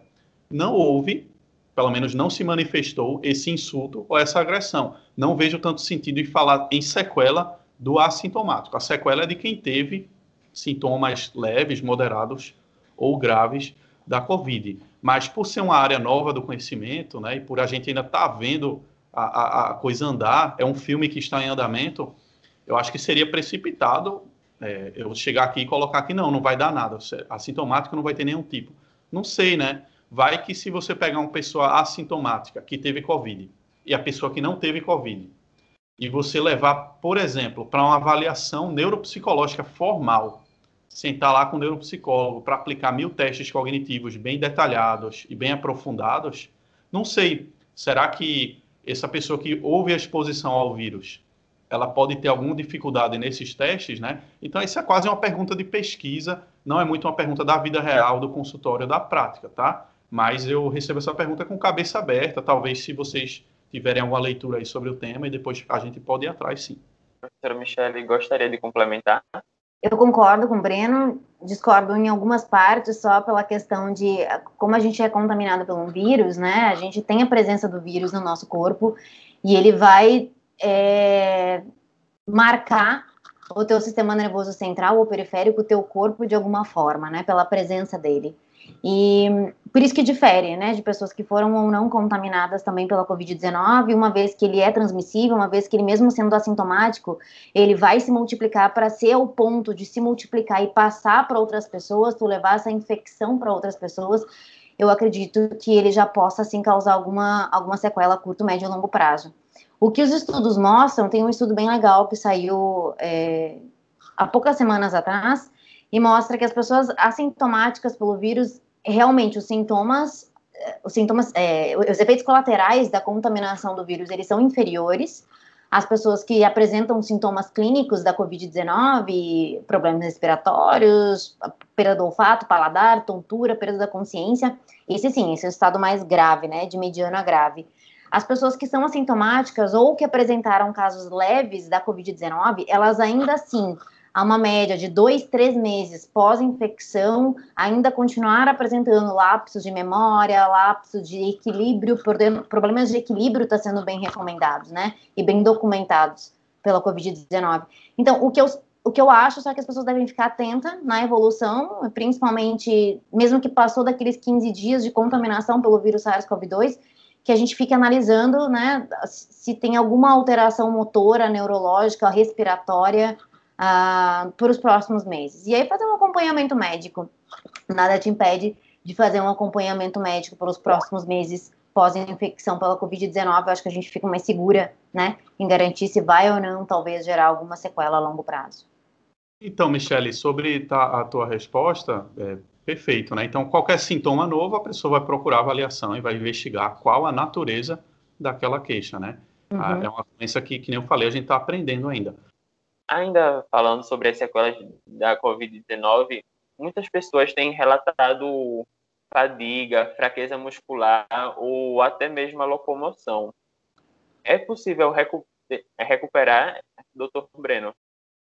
não houve, pelo menos não se manifestou esse insulto ou essa agressão. Não vejo tanto sentido em falar em sequela do assintomático. A sequela é de quem teve sintomas leves, moderados ou graves da Covid. Mas por ser uma área nova do conhecimento, né, e por a gente ainda estar tá vendo a, a, a, coisa andar, é um filme que está em andamento, eu acho que seria precipitado é, eu chegar aqui e colocar que não, não vai dar nada, assintomático não vai ter nenhum tipo. Não sei, né? Vai que se você pegar uma pessoa assintomática que teve Covid e a pessoa que não teve Covid, e você levar, por exemplo, para uma avaliação neuropsicológica formal, sentar lá com o neuropsicólogo para aplicar mil testes cognitivos bem detalhados e bem aprofundados, não sei, será que essa pessoa que houve a exposição ao vírus, ela pode ter alguma dificuldade nesses testes, né? Então, isso é quase uma pergunta de pesquisa, não é muito uma pergunta da vida real, do consultório, da prática, tá? Mas eu recebo essa pergunta com cabeça aberta, talvez se vocês tiverem alguma leitura aí sobre o tema, e depois a gente pode ir atrás, sim. Professora Michele, gostaria de complementar? Eu concordo com o Breno, discordo em algumas partes só pela questão de como a gente é contaminado pelo vírus, né? A gente tem a presença do vírus no nosso corpo e ele vai é, marcar o teu sistema nervoso central ou periférico, o teu corpo de alguma forma, né? Pela presença dele. E por isso que difere, né, de pessoas que foram ou não contaminadas também pela Covid-19, uma vez que ele é transmissível, uma vez que ele mesmo sendo assintomático, ele vai se multiplicar para ser o ponto de se multiplicar e passar para outras pessoas, tu levar essa infecção para outras pessoas, eu acredito que ele já possa sim causar alguma, alguma sequela a curto, médio e longo prazo. O que os estudos mostram, tem um estudo bem legal que saiu é, há poucas semanas atrás, e mostra que as pessoas assintomáticas pelo vírus, realmente os sintomas, eh, os sintomas, é, os efeitos colaterais da contaminação do vírus, eles são inferiores às pessoas que apresentam sintomas clínicos da COVID-19, problemas respiratórios, perda do olfato, paladar, tontura, perda da consciência. Esse sim, esse é o estado mais grave, né, de mediano a grave. As pessoas que são assintomáticas ou que apresentaram casos leves da COVID-19, elas ainda assim a uma média de dois, três meses pós-infecção, ainda continuar apresentando lapsos de memória, lapsos de equilíbrio, problemas de equilíbrio está sendo bem recomendados, né? E bem documentados pela Covid-19. Então, o que eu o que eu acho só que as pessoas devem ficar atentas na evolução, principalmente, mesmo que passou daqueles 15 dias de contaminação pelo vírus SARS-CoV-2, que a gente fique analisando, né, se tem alguma alteração motora, neurológica, respiratória, uh, por os próximos meses. E aí fazer um acompanhamento médico. Nada te impede de fazer um acompanhamento médico pelos próximos meses pós-infecção pela Covid-19. Acho que a gente fica mais segura, né, em garantir se vai ou não, talvez, gerar alguma sequela a longo prazo. Então, Michele, sobre a tua resposta, é, perfeito, né? Então, qualquer sintoma novo, a pessoa vai procurar avaliação e vai investigar qual a natureza daquela queixa, né? Uhum. É uma doença que, que nem eu falei, a gente está aprendendo ainda. Ainda falando sobre as sequelas da Covid-19, muitas pessoas têm relatado fadiga, fraqueza muscular ou até mesmo a locomoção. É possível recu recuperar, doutor Breno?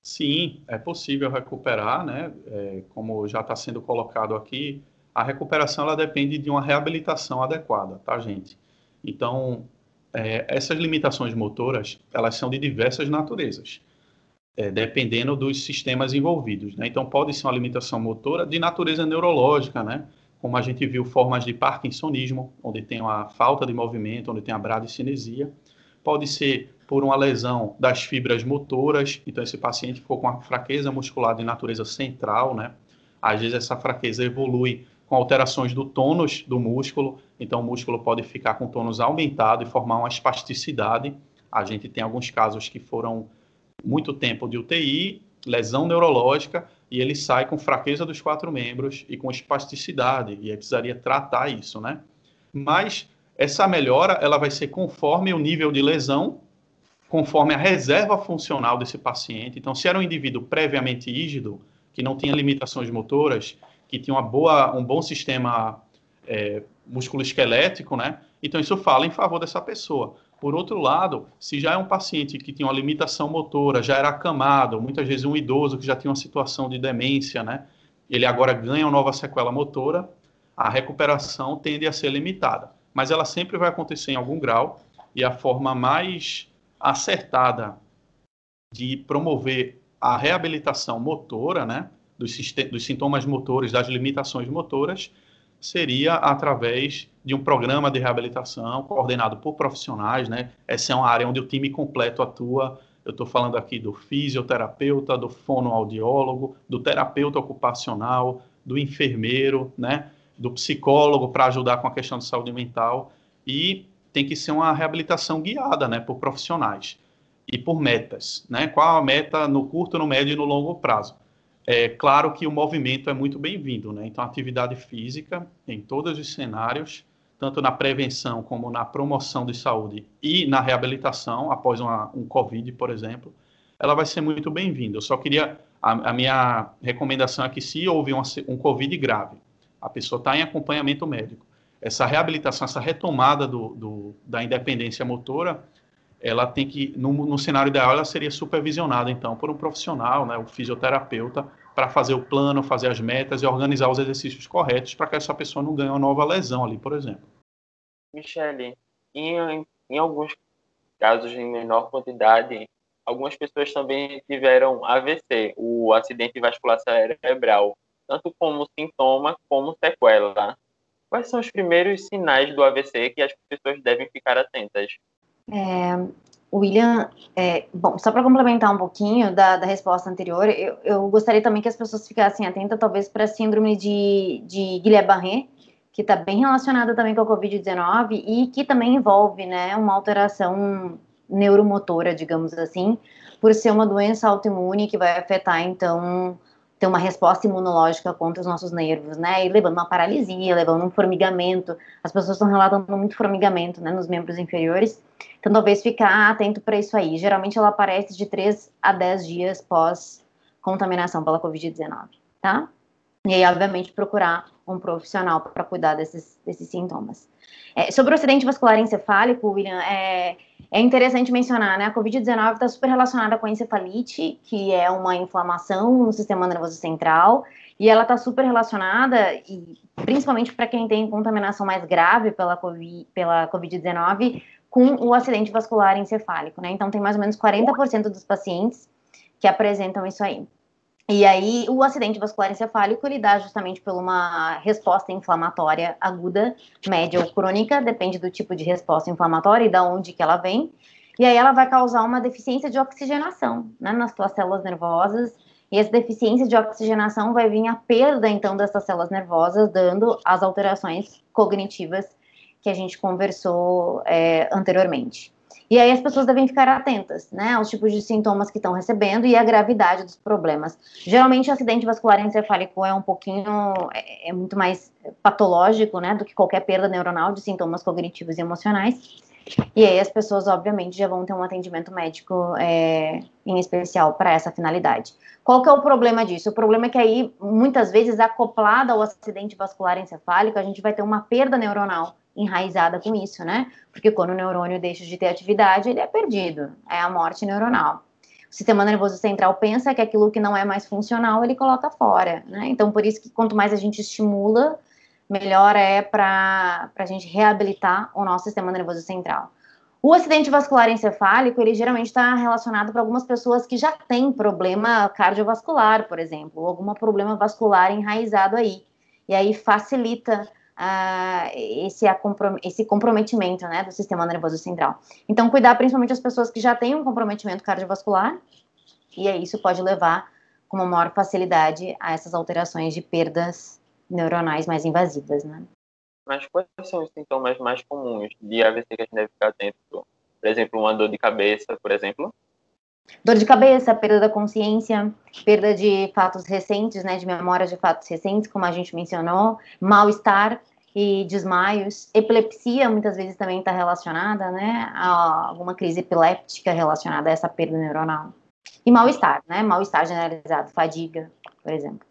Sim, é possível recuperar, né? É, como já está sendo colocado aqui, a recuperação ela depende de uma reabilitação adequada, tá, gente? Então, é, essas limitações motoras, elas são de diversas naturezas é, dependendo dos sistemas envolvidos. Né? Então, pode ser uma limitação motora de natureza neurológica, né? como a gente viu formas de parkinsonismo, onde tem uma falta de movimento, onde tem a bradicinesia. Pode ser por uma lesão das fibras motoras, então esse paciente ficou com uma fraqueza muscular de natureza central, né? Às vezes essa fraqueza evolui com alterações do tônus do músculo, então o músculo pode ficar com tônus aumentado e formar uma espasticidade. A gente tem alguns casos que foram muito tempo de UTI, lesão neurológica, e ele sai com fraqueza dos quatro membros e com espasticidade, e aí precisaria tratar isso, né? Mas essa melhora, ela vai ser conforme o nível de lesão, conforme a reserva funcional desse paciente. Então, se era um indivíduo previamente rígido, que não tinha limitações motoras, que tinha uma boa, um bom sistema é, musculoesquelético, né? Então, isso fala em favor dessa pessoa. Por outro lado, se já é um paciente que tinha uma limitação motora, já era acamado, muitas vezes um idoso que já tinha uma situação de demência, né? Ele agora ganha uma nova sequela motora, a recuperação tende a ser limitada. Mas ela sempre vai acontecer em algum grau, e a forma mais acertada de promover a reabilitação motora, né? Dos, dos sintomas motores, das limitações motoras, seria através de um programa de reabilitação coordenado por profissionais, né? Essa é uma área onde o time completo atua. Eu estou falando aqui do fisioterapeuta, do fonoaudiólogo, do terapeuta ocupacional, do enfermeiro, né? Do psicólogo para ajudar com a questão de saúde mental e tem que ser uma reabilitação guiada, né? Por profissionais e por metas, né? Qual a meta no curto, no médio e no longo prazo? É claro que o movimento é muito bem-vindo, né? Então, atividade física em todos os cenários, tanto na prevenção como na promoção de saúde e na reabilitação após uma, um COVID, por exemplo, ela vai ser muito bem-vinda. Eu só queria a, a, minha recomendação é que se houve um COVID grave, a pessoa está em acompanhamento médico, essa reabilitação, essa retomada do, do, da independência motora, ela tem que, no, no, cenário ideal, ela seria supervisionada, então, por um profissional, né, o fisioterapeuta, para fazer o plano, fazer as metas e organizar os exercícios corretos para que essa pessoa não ganhe uma nova lesão ali, por exemplo. Michele, em, em alguns casos em menor quantidade, algumas pessoas também tiveram AVC, o acidente vascular cerebral, tanto como sintoma como sequela. Quais são os primeiros sinais do AVC que as pessoas devem ficar atentas? É, William, é, bom, só para complementar um pouquinho da, da resposta anterior, eu, eu, gostaria também que as pessoas ficassem atentas, talvez, para a síndrome de, de Guillain-Barré, que está bem relacionada também com a Covid-19 e que também envolve, né, uma alteração neuromotora, digamos assim, por ser uma doença autoimune que vai afetar, então, ter uma resposta imunológica contra os nossos nervos, né? E levando uma paralisia, levando um formigamento. As pessoas estão relatando muito formigamento, né, nos membros inferiores. Então, talvez ficar atento para isso aí. Geralmente ela aparece de 3 a 10 dias pós contaminação pela COVID-19, tá? E aí, obviamente, procurar um profissional para cuidar desses, desses sintomas. É, sobre o acidente vascular encefálico, William, é, é interessante mencionar, né? A Covid-19 está super relacionada com a encefalite, que é uma inflamação no sistema nervoso central, e ela está super relacionada, e principalmente para quem tem contaminação mais grave pela COVID-19, pela COVID com o acidente vascular encefálico, né? Então, tem mais ou menos 40% dos pacientes que apresentam isso aí. E aí, o acidente vascular encefálico, ele dá justamente por uma resposta inflamatória aguda, média ou crônica, depende do tipo de resposta inflamatória e da onde que ela vem. E aí ela vai causar uma deficiência de oxigenação, né, nas tuas células nervosas. E essa deficiência de oxigenação vai vir a perda, então, dessas células nervosas, dando as alterações cognitivas que a gente conversou é, anteriormente. E aí as pessoas devem ficar atentas, né, aos tipos de sintomas que estão recebendo e a gravidade dos problemas. Geralmente, o acidente vascular encefálico é um pouquinho, é, é muito mais patológico, né, do que qualquer perda neuronal de sintomas cognitivos e emocionais. E aí as pessoas, obviamente, já vão ter um atendimento médico é, em especial para essa finalidade. Qual que é o problema disso? O problema é que aí, muitas vezes, acoplada ao acidente vascular encefálico, a gente vai ter uma perda neuronal enraizada com isso, né? Porque quando o neurônio deixa de ter atividade, ele é perdido, é a morte neuronal. O sistema nervoso central pensa que aquilo que não é mais funcional, ele coloca fora, né? Então, por isso que quanto mais a gente estimula, melhor é para a gente reabilitar o nosso sistema nervoso central. O acidente vascular encefálico, ele geralmente está relacionado para algumas pessoas que já têm problema cardiovascular, por exemplo, ou algum problema vascular enraizado aí. e aí facilita uh, esse, esse comprometimento né, do sistema nervoso central. Então, cuidar principalmente as pessoas que já têm um comprometimento cardiovascular, e aí isso pode levar com uma maior facilidade a essas alterações de perdas neuronais mais invasivas, né? Mas quais são os sintomas mais comuns de AVC que a gente deve ficar atento? Por exemplo, uma dor de cabeça, por exemplo? Dor de cabeça, perda da consciência, perda de fatos recentes, né, de memória de fatos recentes, como a gente mencionou, mal-estar e desmaios. Epilepsia muitas vezes também está relacionada, né, a alguma crise epiléptica relacionada a essa perda neuronal. E mal-estar, né, mal-estar generalizado, fadiga, por exemplo.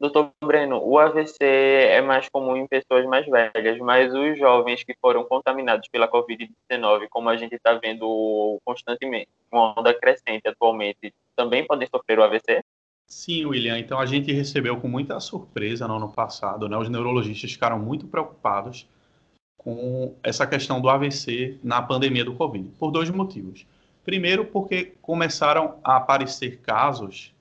Doutor Breno, o AVC é mais comum em pessoas mais velhas, mas os jovens que foram contaminados pela Covid-19, como a gente está vendo constantemente, uma onda crescente atualmente, também podem sofrer o AVC? Sim, William. Então a gente recebeu com muita surpresa no ano passado, né? Os neurologistas ficaram muito preocupados com essa questão do AVC na pandemia do Covid, por dois motivos. Primeiro, porque começaram a aparecer casos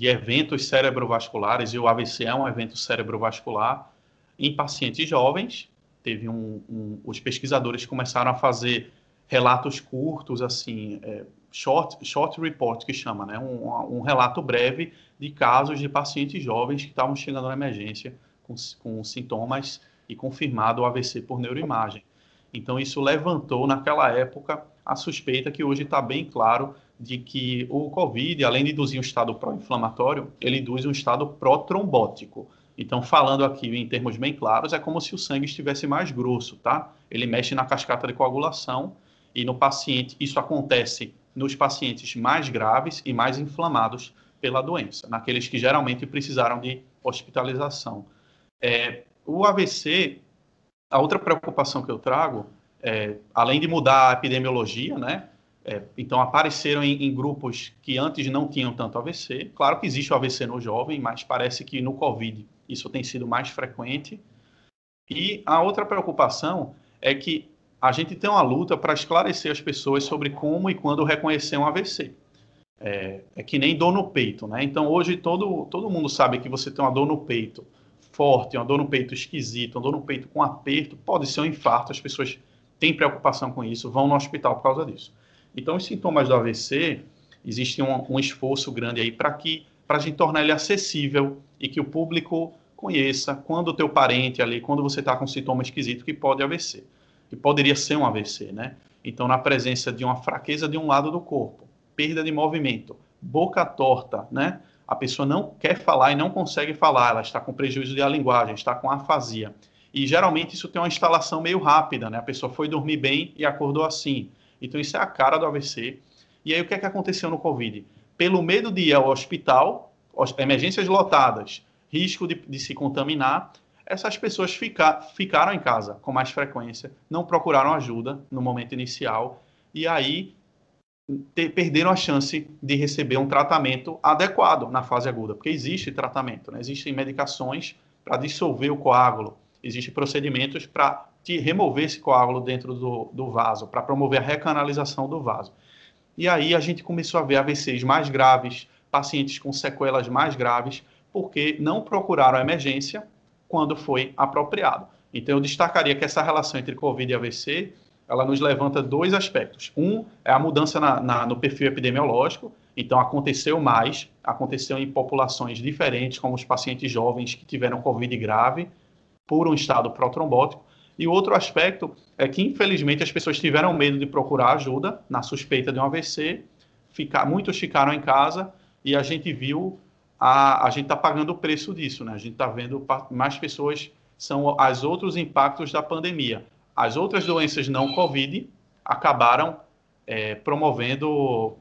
de eventos cerebrovasculares, e o AVC é um evento cerebrovascular, em pacientes jovens. Teve um, um os pesquisadores começaram a fazer relatos curtos, assim, é, short, short report, que chama, né? Um, um, relato breve de casos de pacientes jovens que estavam chegando na emergência com, com sintomas e confirmado o AVC por neuroimagem. Então, isso levantou, naquela época, a suspeita que hoje está bem claro de que o COVID, além de induzir um estado pró-inflamatório, ele induz um estado pró-trombótico. Então, falando aqui em termos bem claros, é como se o sangue estivesse mais grosso, tá? Ele mexe na cascata de coagulação e no paciente, isso acontece nos pacientes mais graves e mais inflamados pela doença, naqueles que geralmente precisaram de hospitalização. É, o AVC, a outra preocupação que eu trago, é, além de mudar a epidemiologia, né? É, então, apareceram em, em, grupos que antes não tinham tanto AVC. Claro que existe o AVC no jovem, mas parece que no COVID isso tem sido mais frequente. E a outra preocupação é que a gente tem uma luta para esclarecer as pessoas sobre como e quando reconhecer um AVC. É, é, que nem dor no peito, né? Então, hoje todo, todo mundo sabe que você tem uma dor no peito forte, uma dor no peito esquisita, uma dor no peito com aperto, pode ser um infarto. As pessoas têm preocupação com isso, vão no hospital por causa disso. Então, os sintomas do AVC, existe um, um esforço grande aí para que para a gente tornar ele acessível e que o público conheça quando o teu parente ali, quando você está com sintoma esquisito que pode AVC, que poderia ser um AVC, né? Então, na presença de uma fraqueza de um lado do corpo, perda de movimento, boca torta, né? A pessoa não quer falar e não consegue falar, ela está com prejuízo de linguagem, está com afasia. E geralmente isso tem uma instalação meio rápida, né? A pessoa foi dormir bem e acordou assim. Então, isso é a cara do AVC. E aí, o que é que aconteceu no Covid? Pelo medo de ir ao hospital, emergências lotadas, risco de, de se contaminar, essas pessoas fica, ficaram em casa com mais frequência, não procuraram ajuda no momento inicial, e aí perderam a chance de receber um tratamento adequado na fase aguda, porque existe tratamento, né? existem medicações para dissolver o coágulo, existem procedimentos para de remover esse coágulo dentro do, do vaso, para promover a recanalização do vaso. E aí a gente começou a ver AVCs mais graves, pacientes com sequelas mais graves, porque não procuraram a emergência quando foi apropriado. Então eu destacaria que essa relação entre COVID e AVC, ela nos levanta dois aspectos. Um é a mudança na, na, no perfil epidemiológico, então aconteceu mais, aconteceu em populações diferentes, como os pacientes jovens que tiveram COVID grave, por um estado protrombótico, e outro aspecto é que, infelizmente, as pessoas tiveram medo de procurar ajuda na suspeita de um AVC, ficar, muitos ficaram em casa e a gente viu, a, a gente está pagando o preço disso, né? A gente está vendo mais pessoas, são os outros impactos da pandemia. As outras doenças não Covid acabaram é, promovendo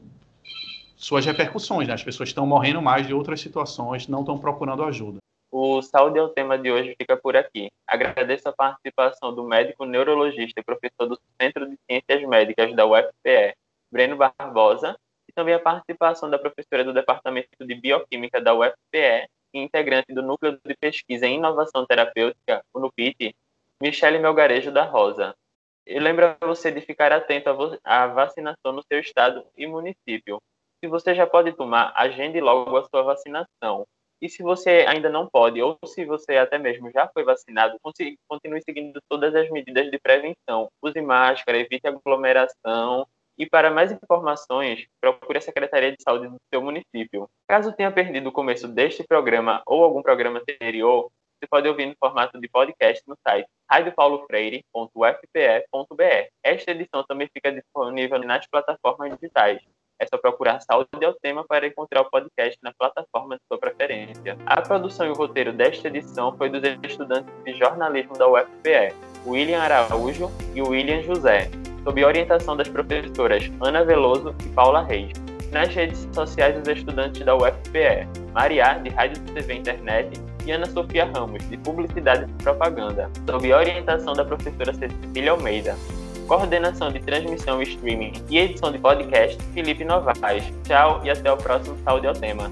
suas repercussões, né? As pessoas estão morrendo mais de outras situações, não estão procurando ajuda. O Saúde é o tema de hoje fica por aqui. Agradeço a participação do médico neurologista e professor do Centro de Ciências Médicas da UFPE, Breno Barbosa, e também a participação da professora do Departamento de Bioquímica da UFPE e integrante do Núcleo de Pesquisa em Inovação Terapêutica, o NUPIT, Michele Melgarejo da Rosa. E lembra você de ficar atento à vacinação no seu estado e município. Se você já pode tomar, agende logo a sua vacinação E se você ainda não pode, ou se você até mesmo já foi vacinado, continue seguindo todas as medidas de prevenção. Use máscara, evite aglomeração. E para mais informações, procure a Secretaria de Saúde do seu município. Caso tenha perdido o começo deste programa ou algum programa anterior, você pode ouvir no formato de podcast no site radiopaulofreire.ufpe.br. Esta edição também fica disponível nas plataformas digitais. É só procurar Saúde ao Tema para encontrar o podcast na plataforma. A produção e o roteiro desta edição foi dos estudantes de jornalismo da UFPE, William Araújo e William José, sob orientação das professoras Ana Veloso e Paula Reis. Nas redes sociais dos estudantes da UFPE, Maria, de Rádio TV Internet, e Ana Sofia Ramos, de Publicidade e Propaganda, sob orientação da professora Cecília Almeida coordenação de transmissão e streaming e edição de podcast, Felipe Novaes. Tchau e até o próximo Saúde ao Tema.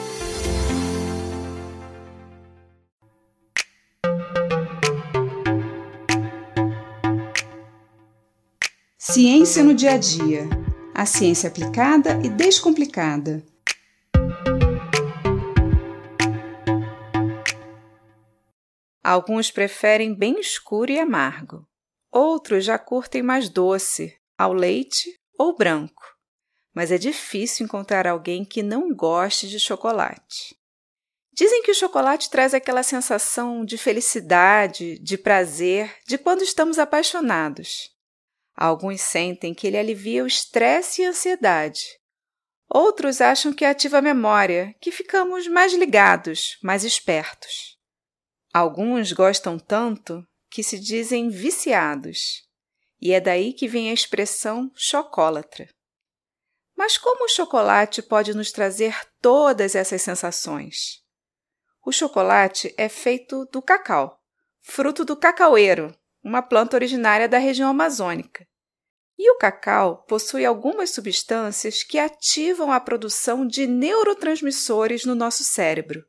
Ciência no dia a dia. A ciência aplicada e descomplicada. Alguns preferem bem escuro e amargo. Outros já curtem mais doce, ao leite ou branco. Mas é difícil encontrar alguém que não goste de chocolate. Dizem que o chocolate traz aquela sensação de felicidade, de prazer, de quando estamos apaixonados. Alguns sentem que ele alivia o estresse e a ansiedade. Outros acham que ativa a memória, que ficamos mais ligados, mais espertos. Alguns gostam tanto que se dizem viciados, e é daí que vem a expressão chocólatra. Mas como o chocolate pode nos trazer todas essas sensações? O chocolate é feito do cacau, fruto do cacaueiro, uma planta originária da região amazônica. E o cacau possui algumas substâncias que ativam a produção de neurotransmissores no nosso cérebro.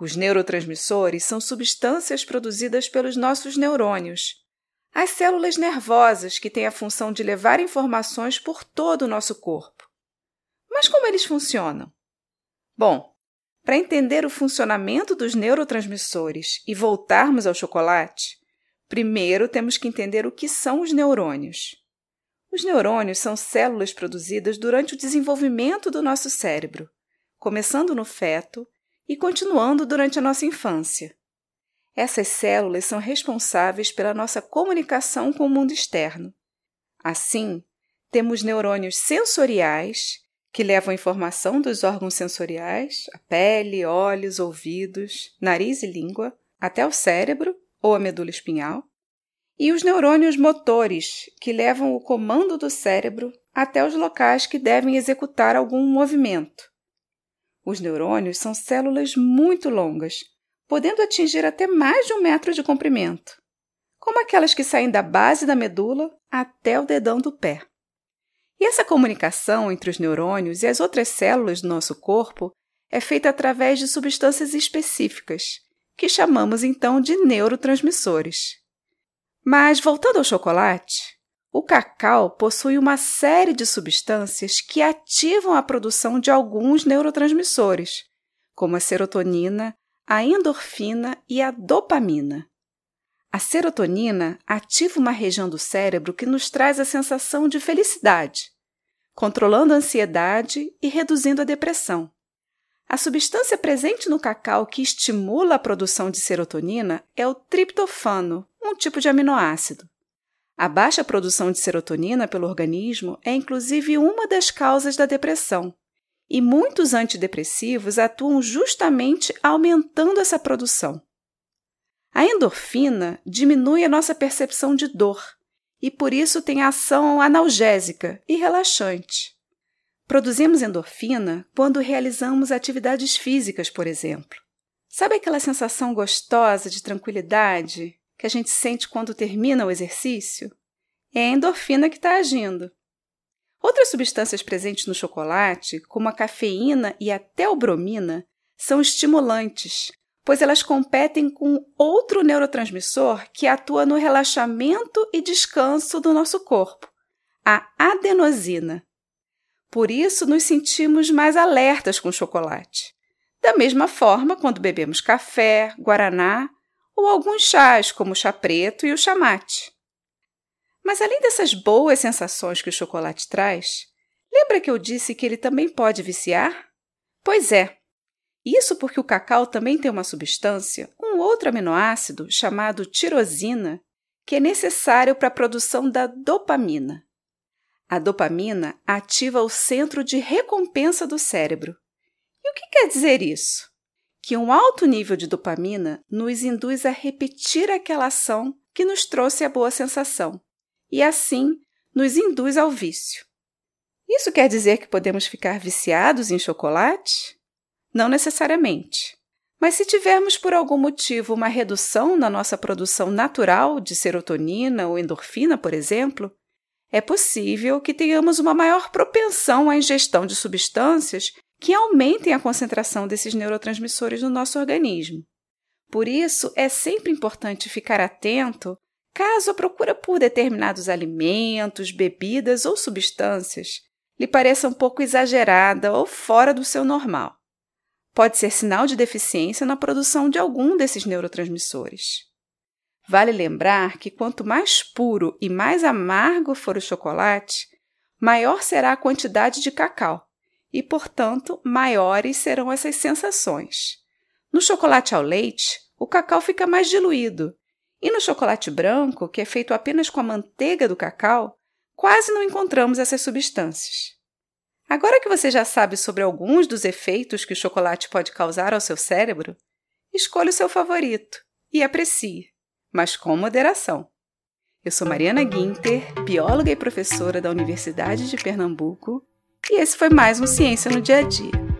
Os neurotransmissores são substâncias produzidas pelos nossos neurônios, as células nervosas que têm a função de levar informações por todo o nosso corpo. Mas como eles funcionam? Bom, para entender o funcionamento dos neurotransmissores e voltarmos ao chocolate, primeiro temos que entender o que são os neurônios. Os neurônios são células produzidas durante o desenvolvimento do nosso cérebro, começando no feto e continuando durante a nossa infância. Essas células são responsáveis pela nossa comunicação com o mundo externo. Assim, temos neurônios sensoriais, que levam informação dos órgãos sensoriais, a pele, olhos, ouvidos, nariz e língua, até o cérebro ou a medula espinhal e os neurônios motores, que levam o comando do cérebro até os locais que devem executar algum movimento. Os neurônios são células muito longas, podendo atingir até mais de um metro de comprimento, como aquelas que saem da base da medula até o dedão do pé. E essa comunicação entre os neurônios e as outras células do nosso corpo é feita através de substâncias específicas, que chamamos então de neurotransmissores. Mas, voltando ao chocolate, o cacau possui uma série de substâncias que ativam a produção de alguns neurotransmissores, como a serotonina, a endorfina e a dopamina. A serotonina ativa uma região do cérebro que nos traz a sensação de felicidade, controlando a ansiedade e reduzindo a depressão. A substância presente no cacau que estimula a produção de serotonina é o triptofano, um tipo de aminoácido. A baixa produção de serotonina pelo organismo é inclusive uma das causas da depressão, e muitos antidepressivos atuam justamente aumentando essa produção. A endorfina diminui a nossa percepção de dor e por isso tem ação analgésica e relaxante. Produzimos endorfina quando realizamos atividades físicas, por exemplo. Sabe aquela sensação gostosa de tranquilidade que a gente sente quando termina o exercício? É a endorfina que está agindo. Outras substâncias presentes no chocolate, como a cafeína e até a bromina, são estimulantes, pois elas competem com outro neurotransmissor que atua no relaxamento e descanso do nosso corpo, a adenosina. Por isso, nos sentimos mais alertas com o chocolate. Da mesma forma, quando bebemos café, guaraná ou alguns chás, como o chá preto e o chamate. Mas além dessas boas sensações que o chocolate traz, lembra que eu disse que ele também pode viciar? Pois é. Isso porque o cacau também tem uma substância, um outro aminoácido chamado tirosina, que é necessário para a produção da dopamina. A dopamina ativa o centro de recompensa do cérebro. E o que quer dizer isso? Que um alto nível de dopamina nos induz a repetir aquela ação que nos trouxe a boa sensação, e assim nos induz ao vício. Isso quer dizer que podemos ficar viciados em chocolate? Não necessariamente. Mas se tivermos por algum motivo uma redução na nossa produção natural de serotonina ou endorfina, por exemplo, é possível que tenhamos uma maior propensão à ingestão de substâncias que aumentem a concentração desses neurotransmissores no nosso organismo. Por isso, é sempre importante ficar atento caso a procura por determinados alimentos, bebidas ou substâncias lhe pareça um pouco exagerada ou fora do seu normal. Pode ser sinal de deficiência na produção de algum desses neurotransmissores. Vale lembrar que quanto mais puro e mais amargo for o chocolate, maior será a quantidade de cacau e, portanto, maiores serão essas sensações. No chocolate ao leite, o cacau fica mais diluído, e no chocolate branco, que é feito apenas com a manteiga do cacau, quase não encontramos essas substâncias. Agora que você já sabe sobre alguns dos efeitos que o chocolate pode causar ao seu cérebro, escolha o seu favorito e aprecie mas com moderação. Eu sou Mariana Guinter, bióloga e professora da Universidade de Pernambuco, e esse foi mais um Ciência no Dia a Dia.